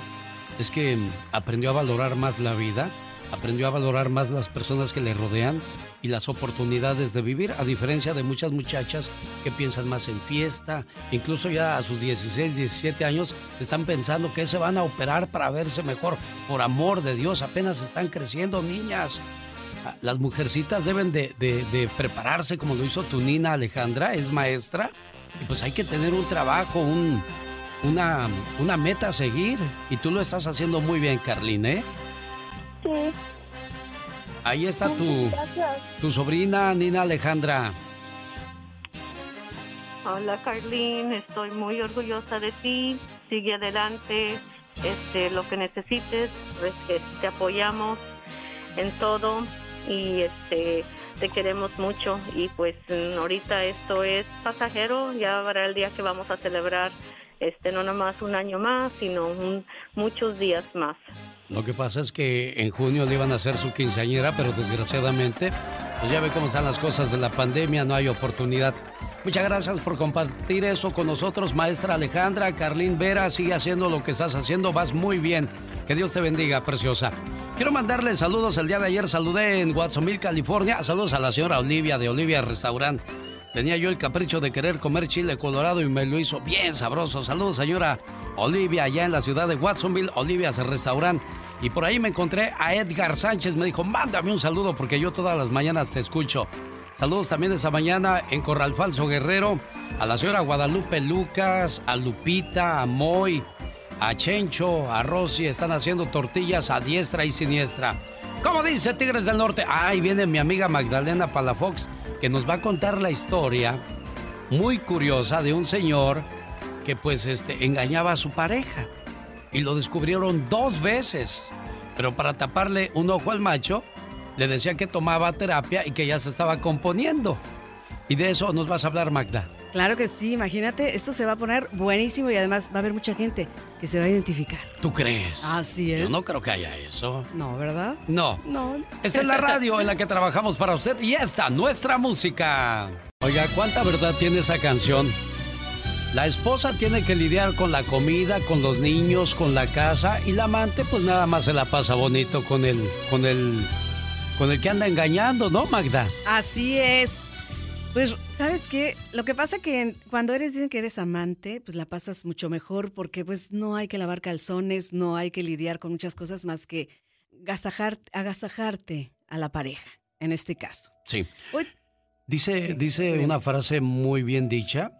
es que mm, aprendió a valorar más la vida, aprendió a valorar más las personas que le rodean y las oportunidades de vivir, a diferencia de muchas muchachas que piensan más en fiesta, incluso ya a sus 16, 17 años están pensando que se van a operar para verse mejor. Por amor de Dios, apenas están creciendo niñas. Ah, Las mujercitas deben de, de- de prepararse como lo hizo tu nina Alejandra, es maestra, y pues hay que tener un trabajo, un, una, una meta a seguir. Y tú lo estás haciendo muy bien, Carlín, ¿eh? Sí, Ahí está tu, tu sobrina Nina Alejandra. Hola Carlín, estoy muy orgullosa de ti. Sigue adelante, este, lo que necesites, pues, que te apoyamos en todo y este, te queremos mucho. Y pues ahorita esto es pasajero, ya habrá el día que vamos a celebrar, este, no nomás un año más, sino un- muchos días más. Lo que pasa es que en junio le iban a hacer su quinceañera, pero desgraciadamente, pues ya ve cómo están las cosas de la pandemia, no hay oportunidad. Muchas gracias por compartir eso con nosotros, maestra Alejandra, Carlín Vera, sigue haciendo lo que estás haciendo, vas muy bien. Que Dios te bendiga, preciosa. Quiero mandarle saludos. El día de ayer saludé en Watsonville, California. Saludos a la señora Olivia de Olivia Restaurant. Tenía yo el capricho de querer comer chile colorado y me lo hizo bien sabroso. Saludos, señora Olivia, allá en la ciudad de Watsonville, Olivia's Restaurant. Y por ahí me encontré a Edgar Sánchez. Me dijo, mándame un saludo porque yo todas las mañanas te escucho. Saludos también esa mañana en Corral Falso Guerrero. A la señora Guadalupe Lucas, a Lupita, a Moy, a Chencho, a Rosy. Están haciendo tortillas a diestra y siniestra. ¿Cómo dice Tigres del Norte? Ahí viene mi amiga Magdalena Palafox que nos va a contar la historia muy curiosa de un señor que pues este engañaba a su pareja y lo descubrieron dos veces. Pero para taparle un ojo al macho, le decía que tomaba terapia y que ya se estaba componiendo. Y de eso nos vas a hablar, Magda. Claro que sí, imagínate, esto se va a poner buenísimo y además va a haber mucha gente que se va a identificar. ¿Tú crees? Así es. Yo no creo que haya eso. No, ¿verdad? No. No. Esta es la radio en la que trabajamos para usted y esta, nuestra música. Oiga, ¿cuánta verdad tiene esa canción? La esposa tiene que lidiar con la comida, con los niños, con la casa y la amante pues nada más se la pasa bonito con el con el con el que anda engañando, ¿no, Magda? Así es. Pues, ¿sabes qué? Lo que pasa que cuando eres, dicen que eres amante, pues la pasas mucho mejor porque pues no hay que lavar calzones, no hay que lidiar con muchas cosas más que agasajar- agasajarte a la pareja, en este caso. Sí. Dice, dice una frase muy bien dicha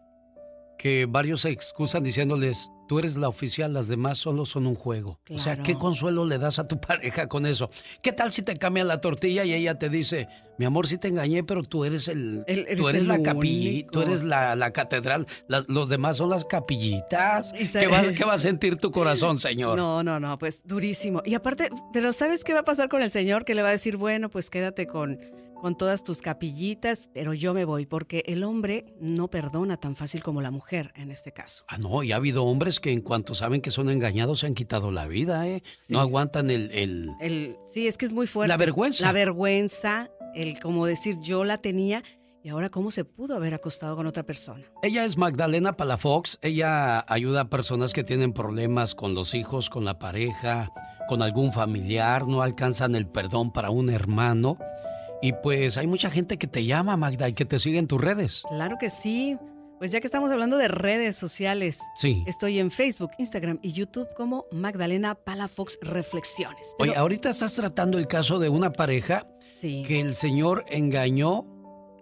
que varios se excusan diciéndoles, tú eres la oficial, las demás solo son un juego. O sea. ¿qué consuelo le das a tu pareja con eso? ¿Qué tal si te cambian la tortilla y ella te dice, mi amor, sí te engañé, pero tú eres el, El- eres tú eres el la capilla, tú eres la, la catedral, la- los demás son las capillitas. ¿Qué va, qué va a sentir tu corazón, señor? No, no, no, pues durísimo. Y aparte, pero ¿sabes qué va a pasar con el señor? Que le va a decir, bueno, pues quédate con, con todas tus capillitas, pero yo me voy, porque el hombre no perdona tan fácil como la mujer en este caso. Ah, no, y ha habido hombres que en cuanto saben que son engañados se han quitado la vida, ¿eh? No aguantan el- el, El, sí, es que es muy fuerte. La vergüenza. La vergüenza, el como decir yo la tenía y ahora cómo se pudo haber acostado con otra persona. Ella es Magdalena Palafox. Ella ayuda a personas que tienen problemas con los hijos, con la pareja, con algún familiar, no alcanzan el perdón para un hermano. Y pues hay mucha gente que te llama, Magda, y que te sigue en tus redes. Claro que sí. Pues ya que estamos hablando de redes sociales, Sí. estoy en Facebook, Instagram y YouTube como Magdalena Palafox Reflexiones. Oye, Pero- ahorita estás tratando el caso de una pareja que el señor engañó,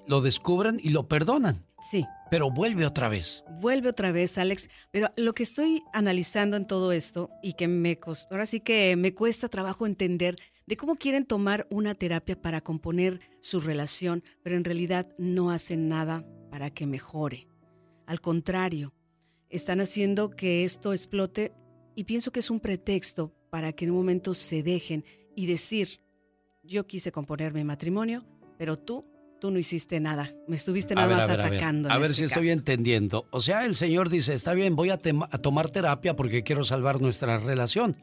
lo descubren y lo perdonan. Sí. Pero vuelve otra vez. Vuelve otra vez, Alex. Pero lo que estoy analizando en todo esto y que me costó, ahora sí que me cuesta trabajo entender de cómo quieren tomar una terapia para componer su relación, pero en realidad no hacen nada para que mejore. Al contrario, están haciendo que esto explote y pienso que es un pretexto para que en un momento se dejen y decir, yo quise componer mi matrimonio, pero tú, tú no hiciste nada. Me estuviste nada más atacando. A ver, en si este estoy caso. entendiendo. O sea, el Señor dice, está bien, voy a, a tomar terapia porque quiero salvar nuestra relación.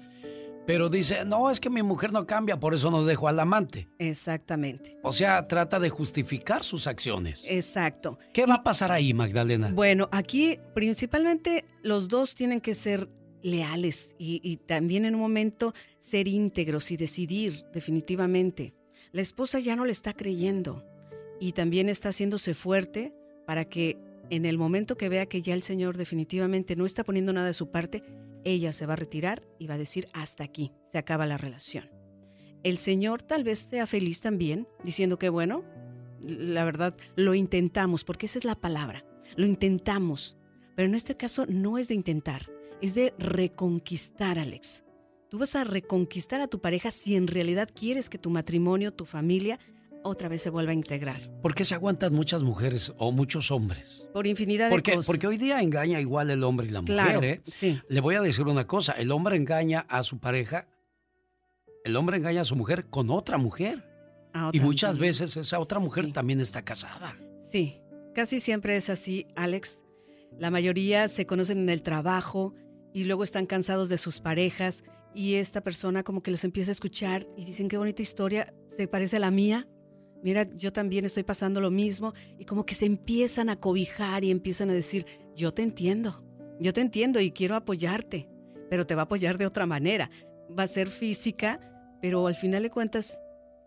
Pero dice, no, es que mi mujer no cambia, por eso no dejo al amante. Exactamente. O sea, trata de justificar sus acciones. Exacto. ¿Qué va a pasar ahí, Magdalena? Bueno, aquí principalmente los dos tienen que ser leales y, y también en un momento ser íntegros y decidir definitivamente. La esposa ya no le está creyendo y también está haciéndose fuerte para que en el momento que vea que ya el Señor definitivamente no está poniendo nada de su parte, ella se va a retirar y va a decir hasta aquí, se acaba la relación. El Señor tal vez sea feliz también, diciendo que bueno, la verdad, lo intentamos, porque esa es la palabra, lo intentamos, pero en este caso no es de intentar, es de reconquistar, Alex. Tú vas a reconquistar a tu pareja si en realidad quieres que tu matrimonio, tu familia, otra vez se vuelva a integrar. ¿Por qué se aguantan muchas mujeres o muchos hombres? Por infinidad de Porque, cosas. porque hoy día engaña igual el hombre y la mujer, Claro, ¿eh? sí. Le voy a decir una cosa, el hombre engaña a su pareja, el hombre engaña a su mujer con otra mujer. Y muchas veces esa otra mujer también está casada. Sí, casi siempre es así, Alex. La mayoría se conocen en el trabajo y luego están cansados de sus parejas y esta persona como que los empieza a escuchar y dicen qué bonita historia, se parece a la mía. Mira, yo también estoy pasando lo mismo y como que se empiezan a cobijar y empiezan a decir, yo te entiendo, yo te entiendo y quiero apoyarte, pero te va a apoyar de otra manera. Va a ser física, pero al final de cuentas,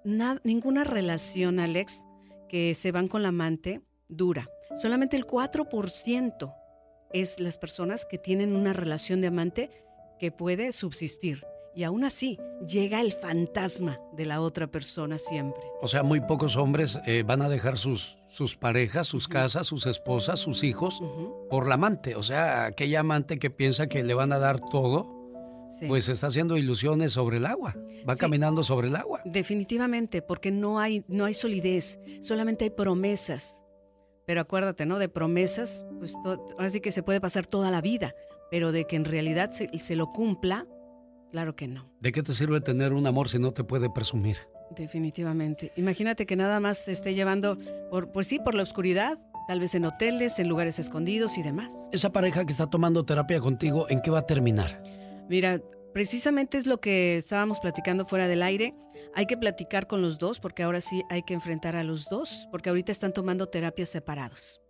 na- ninguna relación, Alex, que se van con la amante dura. Solamente el 4% es las personas que tienen una relación de amante que puede subsistir. Y aún así, llega el fantasma de la otra persona siempre. O sea, muy pocos hombres eh, van a dejar sus, sus parejas, sus casas, sus esposas, sus hijos por la amante. O sea, aquella amante que piensa que le van a dar todo, Sí. pues está haciendo ilusiones sobre el agua. Va Sí. caminando sobre el agua. Definitivamente, porque no hay, no hay solidez, solamente hay promesas. Pero acuérdate, ¿no? De promesas, pues ahora sí que se puede pasar toda la vida, pero de que en realidad se, se lo cumpla, claro que no. ¿De qué te sirve tener un amor si no te puede presumir? Definitivamente. Imagínate que nada más te esté llevando por, pues sí, por la oscuridad, tal vez en hoteles, en lugares escondidos y demás. Esa pareja que está tomando terapia contigo, ¿en qué va a terminar? Mira, precisamente es lo que estábamos platicando fuera del aire. Hay que platicar con los dos, porque ahora sí hay que enfrentar a los dos, porque ahorita están tomando terapias separados.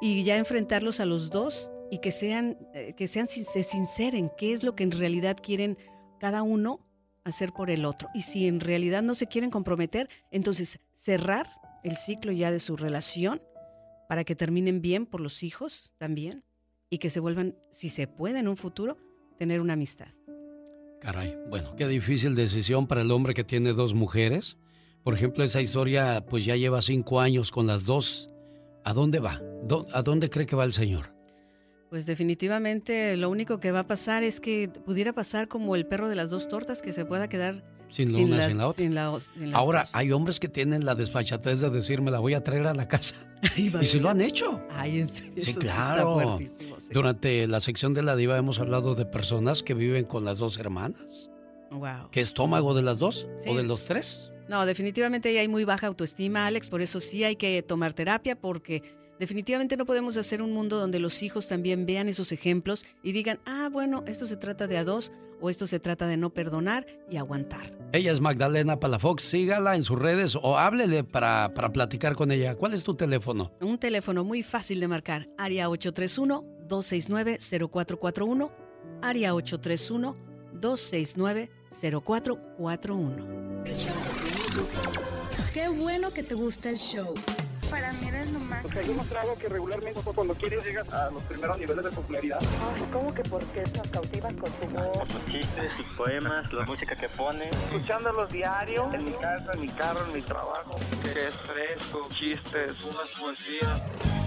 Y ya enfrentarlos a los dos y que sean, eh, que sean, se sinceren qué es lo que en realidad quieren cada uno hacer por el otro. Y si en realidad no se quieren comprometer, entonces cerrar el ciclo ya de su relación para que terminen bien por los hijos también y que se vuelvan, si se puede en un futuro, tener una amistad. Caray, bueno, qué difícil decisión para el hombre que tiene dos mujeres. Por ejemplo, esa historia pues ya lleva cinco años con las dos. ¿A dónde va? ¿Dó- ¿A dónde cree que va el señor? Pues definitivamente lo único que va a pasar es que pudiera pasar como el perro de las dos tortas, que se pueda quedar Sin la una, las- sin la otra. sin la- sin las Ahora, dos. hay hombres que tienen la desfachatez de decir, me la voy a traer a la casa. y si lo han hecho. Ay, en serio. Sí, eso claro. sí. Durante la sección de la diva hemos hablado de personas que viven con las dos hermanas. Wow. ¿Qué estómago de las dos? Sí. ¿O de los tres? No, definitivamente ahí hay muy baja autoestima, Alex, por eso sí hay que tomar terapia porque definitivamente no podemos hacer un mundo donde los hijos también vean esos ejemplos y digan, ah, bueno, esto se trata de a dos o esto se trata de no perdonar y aguantar. Ella es Magdalena Palafox. Sígala en sus redes o háblele para, para platicar con ella. ¿Cuál es tu teléfono? Un teléfono muy fácil de marcar, área 831-269-0441, área 831-269-0441. Qué bueno que te gusta el show. Para mí eres lo más. Porque hay un trago que regularmente cuando quieres llegas a los primeros niveles de popularidad. ¿Cómo que por qué nos cautivas con tu voz? Sus chistes, sus poemas, la música que pone. Escuchándolos diario, en mi casa, en mi carro, en mi trabajo. Es fresco, chistes, unas poesías.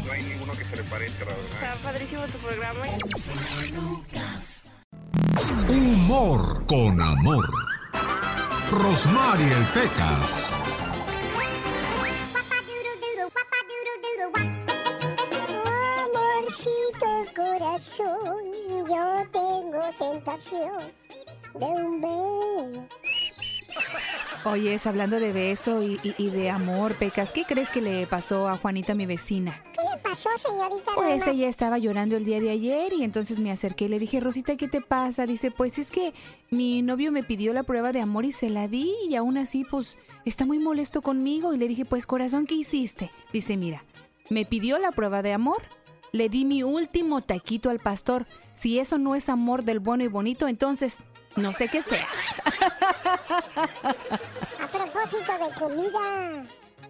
No hay ninguno que se le parezca, la verdad. Está padrísimo tu programa. Humor con amor. Rosmarie Pecas. Corazón, yo tengo tentación de un beso. Oye, hablando de beso y, y- y de amor, Pecas, ¿qué crees que le pasó a Juanita, mi vecina? ¿Qué le pasó, señorita Pues ella estaba llorando el día de ayer y entonces me acerqué y le dije, Rosita, ¿qué te pasa? Dice, pues es que mi novio me pidió la prueba de amor y se la di y aún así, pues, está muy molesto conmigo. Y le dije, pues, corazón, ¿qué hiciste? Dice, mira, me pidió la prueba de amor, le di mi último taquito al pastor. Si eso no es amor del bueno y bonito, entonces, no sé qué sea. A propósito de comida,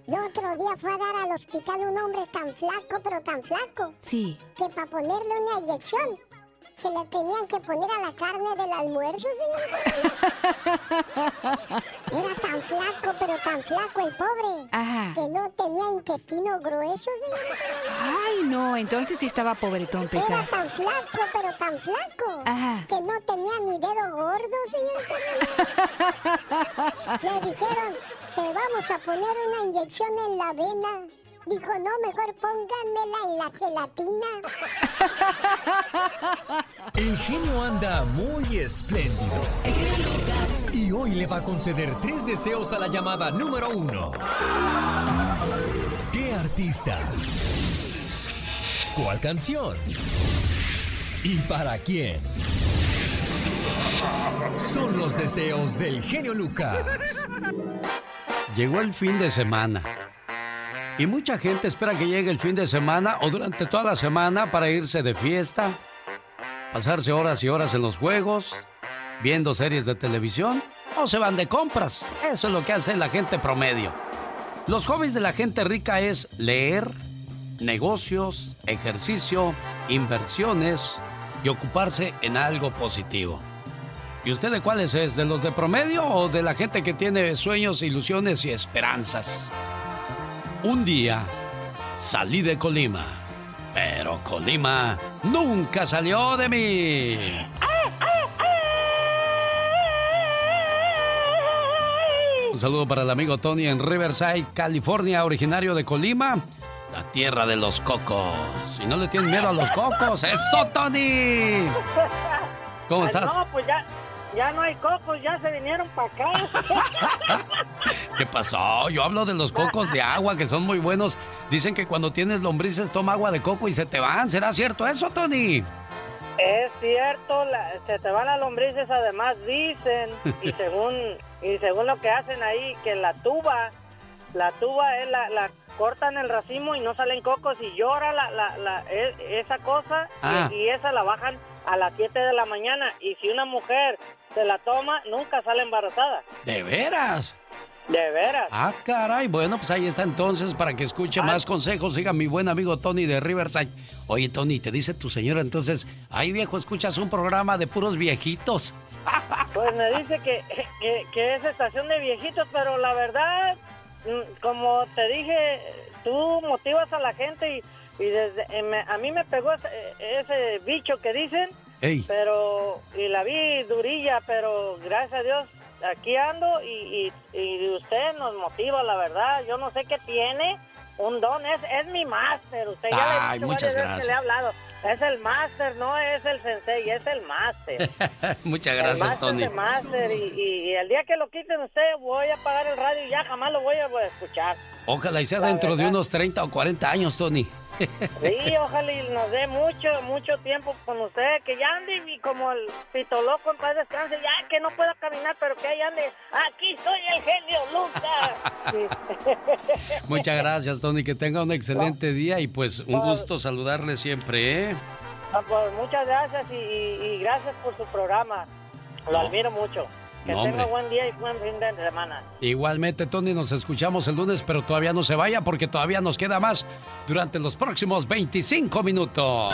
el otro día fue a dar al hospital un hombre tan flaco, pero tan flaco, Sí. que para ponerle una inyección se le tenían que poner a la carne del almuerzo, señorita. Era tan flaco, pero tan flaco el pobre, Ajá. que no tenía intestino grueso, señorita. Ay, no, entonces sí estaba pobretón, Era Pecas. tan flaco, pero tan flaco, Ajá. que no tenía ni dedo gordo, señorita. Le dijeron, te vamos a poner una inyección en la vena. Dijo, no, mejor pónganmela en la gelatina. El genio anda muy espléndido. Y hoy le va a conceder tres deseos a la llamada número uno. ¿Qué artista? ¿Cuál canción? ¿Y para quién? Son los deseos del genio Lucas. Llegó el fin de semana. Y mucha gente espera que llegue el fin de semana o durante toda la semana para irse de fiesta, pasarse horas y horas en los juegos, viendo series de televisión o se van de compras. Eso es lo que hace la gente promedio. Los hobbies de la gente rica es leer, negocios, ejercicio, inversiones y ocuparse en algo positivo. ¿Y usted de cuáles es? ¿De los de promedio o de la gente que tiene sueños, ilusiones y esperanzas? Un día salí de Colima, pero Colima nunca salió de mí. Un saludo para el amigo Tony en Riverside, California, originario de Colima, la tierra de los cocos. Y no le tienen miedo a los cocos. ¡Eso, Tony! ¿Cómo estás? No, pues ya, ya no hay cocos, ya se vinieron para acá. ¿Qué pasó? Yo hablo de los cocos de agua que son muy buenos. Dicen que cuando tienes lombrices toma agua de coco y se te van. ¿Será cierto eso, Tony? Es cierto, la- se te van las lombrices, además dicen, y según y según lo que hacen ahí, que la tuba, la tuba es la, la cortan el racimo y no salen cocos y llora la, la, la- e- esa cosa y- Ah. y, esa la bajan a las 7 de la mañana y si una mujer se la toma, nunca sale embarazada. ¿De veras? De veras. Ah, caray. Bueno, pues ahí está entonces para que escuche más consejos. Siga mi buen amigo Tony de Riverside. Oye, Tony, te dice tu señora entonces, ay viejo, escuchas un programa de puros viejitos. Pues me dice que, que, que es estación de viejitos, pero la verdad, mm, como te dije, tú motivas a la gente y, y desde eh, me- a mí me pegó ese, ese bicho que dicen, Ey. pero y la vi durilla, pero gracias a Dios aquí ando y, y, y usted nos motiva, la verdad. Yo no sé qué tiene, un don, es, es mi máster. Usted ya le he Ay, muchas que le he gracias. hablado. Es el máster, no es el sensei, es el máster. Muchas El gracias, Tony. máster, y, el día que lo quiten usted, voy a apagar el radio y ya jamás lo voy a voy a escuchar. Ojalá y sea La dentro de unos 30 o 40 años, Tony. Sí, ojalá y nos dé mucho, mucho tiempo con usted, que ya ande y como el pito loco en paz descanse, ya que no pueda caminar, pero que ahí ande. Aquí soy el genio Lucas. Muchas gracias, Tony. Que tenga un excelente día y pues un gusto saludarle siempre, ¿eh? Ah, pues muchas gracias y, y- y gracias por su programa. Lo No. admiro mucho. Que No, tenga buen día y buen fin de semana. Igualmente, Tony, nos escuchamos el lunes, pero todavía no se vaya porque todavía nos queda más durante los próximos 25 minutos.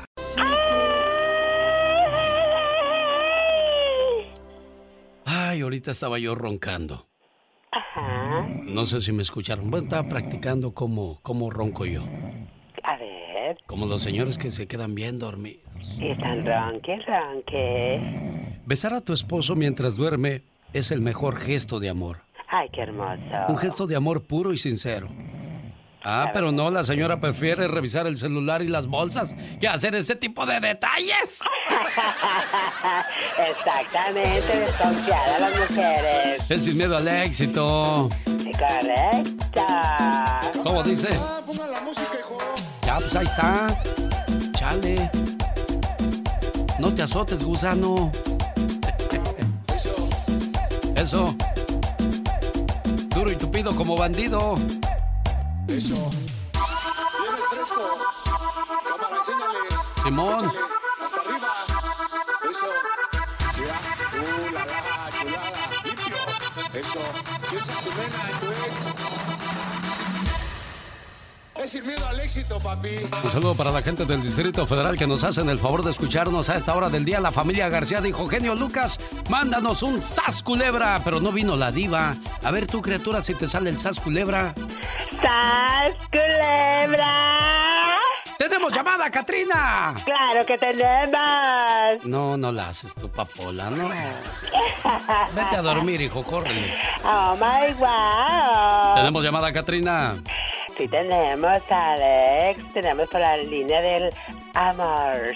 Ay, ahorita estaba yo roncando. Ajá. No sé si me escucharon. Bueno, estaba practicando cómo, cómo ronco yo. A ver. Como los señores que se quedan bien dormidos. Y están ronque, ronque. Besar a tu esposo mientras duerme es el mejor gesto de amor. Ay, qué hermoso. Un gesto de amor puro y sincero. Ah, pero no, la señora prefiere revisar el celular y las bolsas que hacer ese tipo de detalles. Exactamente, desconfiada las mujeres. Es sin miedo al éxito. Correcto. ¿Cómo dice? Ponga la música, hijo. Ya, pues ahí está. Chale. No te azotes, gusano. Eso. Duro y tupido como bandido. Eso. Vienes fresco. Cámara, enséñales. Simón. Échale. Hasta arriba. Eso. Mira. Uh, la la, chulada. Limpio. Eso. Piensa en tu nena, en tu ex. Es sin miedo al éxito, papi. Un saludo para la gente del Distrito Federal que nos hacen el favor de escucharnos a esta hora del día. La familia García dijo, genio Lucas, mándanos un sas culebra, pero no vino la diva. A ver tú, criatura, si te sale el sas culebra. ¡Sas, culebra! ¡Tenemos llamada, Katrina! ¡Claro que tenemos! No, no la haces tu papola, no. Vete a dormir, hijo, córrele. ¡Oh, my wow! Tenemos llamada, Katrina. Sí tenemos, Alex. Tenemos por la línea del amor.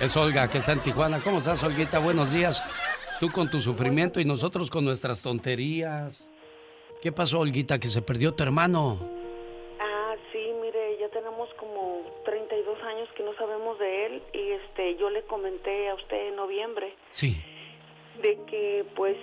Es Olga, que está en Tijuana. ¿Cómo estás, Olguita? Buenos días. Tú con tu sufrimiento y nosotros con nuestras tonterías. ¿Qué pasó, Olguita, que se perdió tu hermano? Ah, sí, mire, ya tenemos como 32 años que no sabemos de él y este yo le comenté a usted en noviembre Sí. de que pues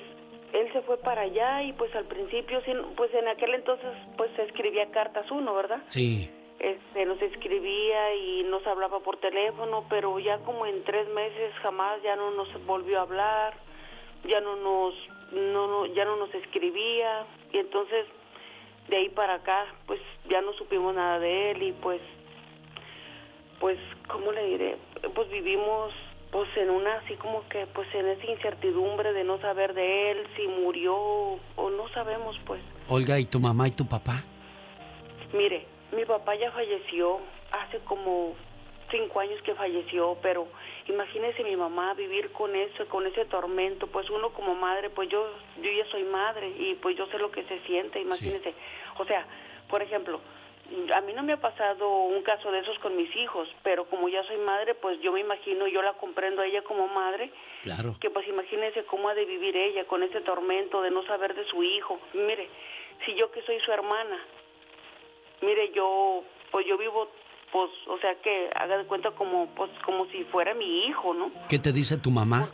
él se fue para allá y pues al principio pues en aquel entonces pues se escribía cartas uno, ¿verdad? Sí. Este nos escribía y nos hablaba por teléfono, pero ya como en tres meses jamás ya no nos volvió a hablar, ya no nos no, no ya no nos escribía y entonces de ahí para acá pues ya no supimos nada de él y pues pues cómo le diré pues vivimos pues en una así como que pues en esa incertidumbre de no saber de él si murió o no sabemos pues Olga, ¿y tu mamá y tu papá? mire mi papá ya falleció hace como cinco años que falleció pero imagínese mi mamá vivir con eso con ese tormento pues uno como madre pues yo yo ya soy madre y pues yo sé lo que se siente imagínese o sea por ejemplo a mí no me ha pasado un caso de esos con mis hijos, pero como ya soy madre, pues yo me imagino, yo la comprendo a ella como madre, Claro. que pues imagínese cómo ha de vivir ella con ese tormento de no saber de su hijo. Mire, si yo que soy su hermana, mire, yo, pues yo vivo, pues, o sea que haga de cuenta como, pues, como si fuera mi hijo, ¿no? ¿Qué te dice tu mamá?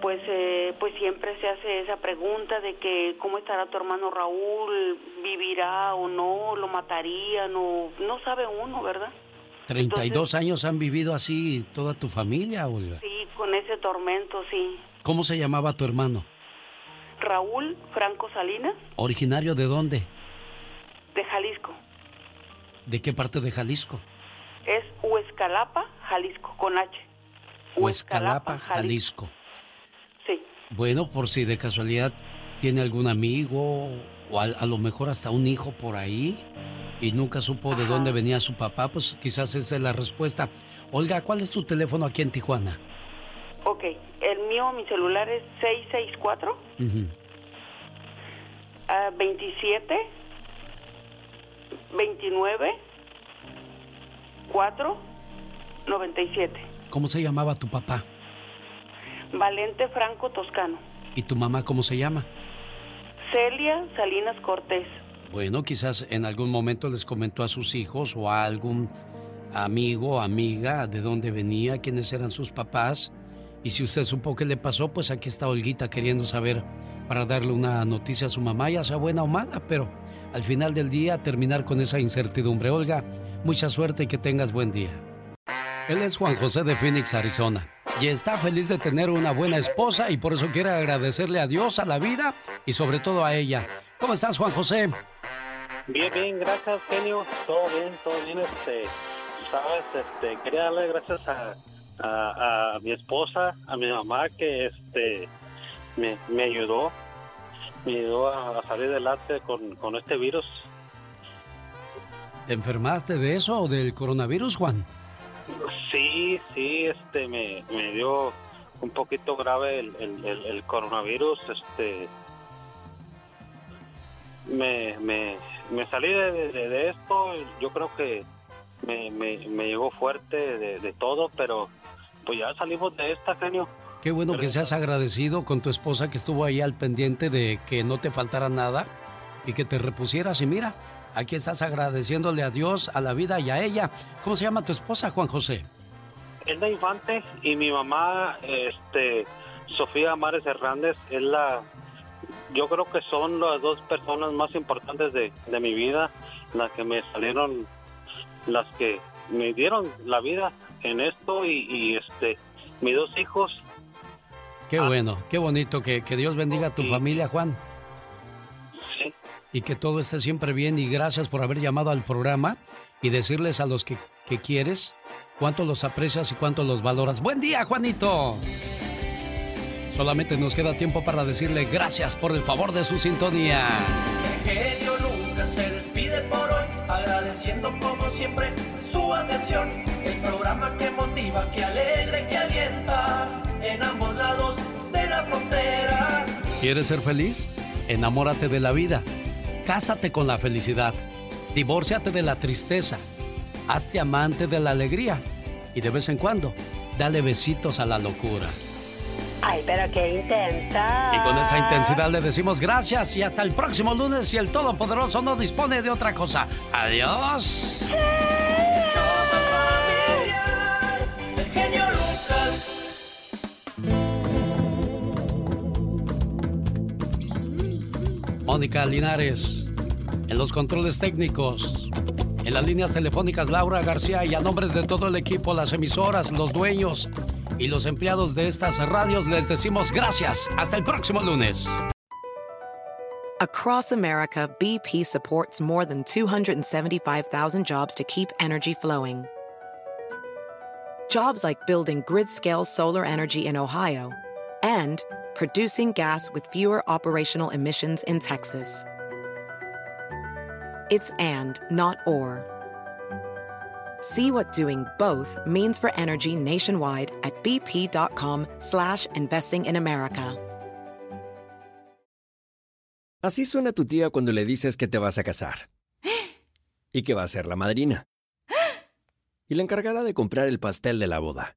Pues, eh, pues siempre se hace esa pregunta de que cómo estará tu hermano Raúl, vivirá o no, lo matarían o no sabe uno, ¿verdad? 32 años han vivido así toda tu familia, Olga. Sí, con ese tormento, sí. ¿Cómo se llamaba tu hermano? Raúl Franco Salinas, ¿Originario de dónde? de Jalisco. ¿De qué parte de Jalisco? Es Huescalapa, Jalisco, con H. Huescalapa, Jalisco. Sí. Bueno, por si de casualidad tiene algún amigo o a, a lo mejor hasta un hijo por ahí y nunca supo de dónde venía su papá, pues quizás esa es la respuesta. Olga, ¿cuál es tu teléfono aquí en Tijuana? Ok, el mío, mi celular es 664 Ujú. ah, 27 29 4 97. ¿Cómo se llamaba tu papá? Valente Franco Toscano. ¿Y tu mamá cómo se llama? Celia Salinas Cortés. Bueno, quizás en algún momento les comentó a sus hijos o a algún amigo o amiga de dónde venía, quiénes eran sus papás. Y si usted supo qué le pasó, pues aquí está Olguita queriendo saber para darle una noticia a su mamá, ya sea buena o mala, pero al final del día terminar con esa incertidumbre. Olga, mucha suerte y que tengas buen día. Él es Juan José de Phoenix, Arizona, y está feliz de tener una buena esposa y por eso quiere agradecerle a Dios, a la vida y sobre todo a ella. ¿Cómo estás, Juan José? Bien, bien, gracias, genio. Todo bien, todo bien. Este, sabes, este, quería darle gracias a, a, mi esposa, a mi mamá que este me, me ayudó. Me ayudó a, salir adelante con, con este virus. ¿Te enfermaste de eso o del coronavirus, Juan? Sí, sí, este, me, me dio un poquito grave el, el, el- el coronavirus, este, me, me, me salí de, de- de esto, yo creo que me, me, me llegó fuerte de, de todo, pero pues ya salimos de esta, genio. Qué bueno que seas agradecido con tu esposa que estuvo ahí al pendiente de que no te faltara nada y que te repusieras. Y mira, aquí estás agradeciéndole a Dios, a la vida y a ella. ¿Cómo se llama tu esposa, Juan José? Elda Infante y mi mamá, este, Sofía Mares Hernández, es la, yo creo que son las dos personas más importantes de, de mi vida, las que me salieron, las que me dieron la vida en esto y, y, este, mis dos hijos, Qué bueno, qué bonito. Que, que Dios bendiga a tu familia, Juan. Sí. Y que todo esté siempre bien. Y gracias por haber llamado al programa y decirles a los que, que quieres cuánto los aprecias y cuánto los valoras. Buen día, Juanito. Solamente nos queda tiempo para decirle gracias por el favor de su sintonía. El genio Lucas se despide por hoy, agradeciendo como siempre su atención. El programa que motiva, que alegra y que alienta en ambos lados de la frontera. ¿Quieres ser feliz? Enamórate de la vida. Cásate con la felicidad. Divórciate de la tristeza. Hazte amante de la alegría. Y de vez en cuando, dale besitos a la locura. Ay, pero qué intensa. Y con esa intensidad le decimos gracias y hasta el próximo lunes si el Todopoderoso no dispone de otra cosa. Adiós. Mónica Linares, en los controles técnicos, en las líneas telefónicas Laura García y a nombre de todo el equipo, las emisoras, los dueños y los empleados de estas radios les decimos gracias. Hasta el próximo lunes. Across America, BP supports more than 275,000 jobs to keep energy flowing. Jobs like building grid scale solar energy in Ohio and producing gas with fewer operational emissions in Texas. It's and, not or. See what doing both means for energy nationwide at bp.com slash investing in America. Así suena tu tía cuando le dices que te vas a casar. Y que va a ser la madrina. Y la encargada de comprar el pastel de la boda.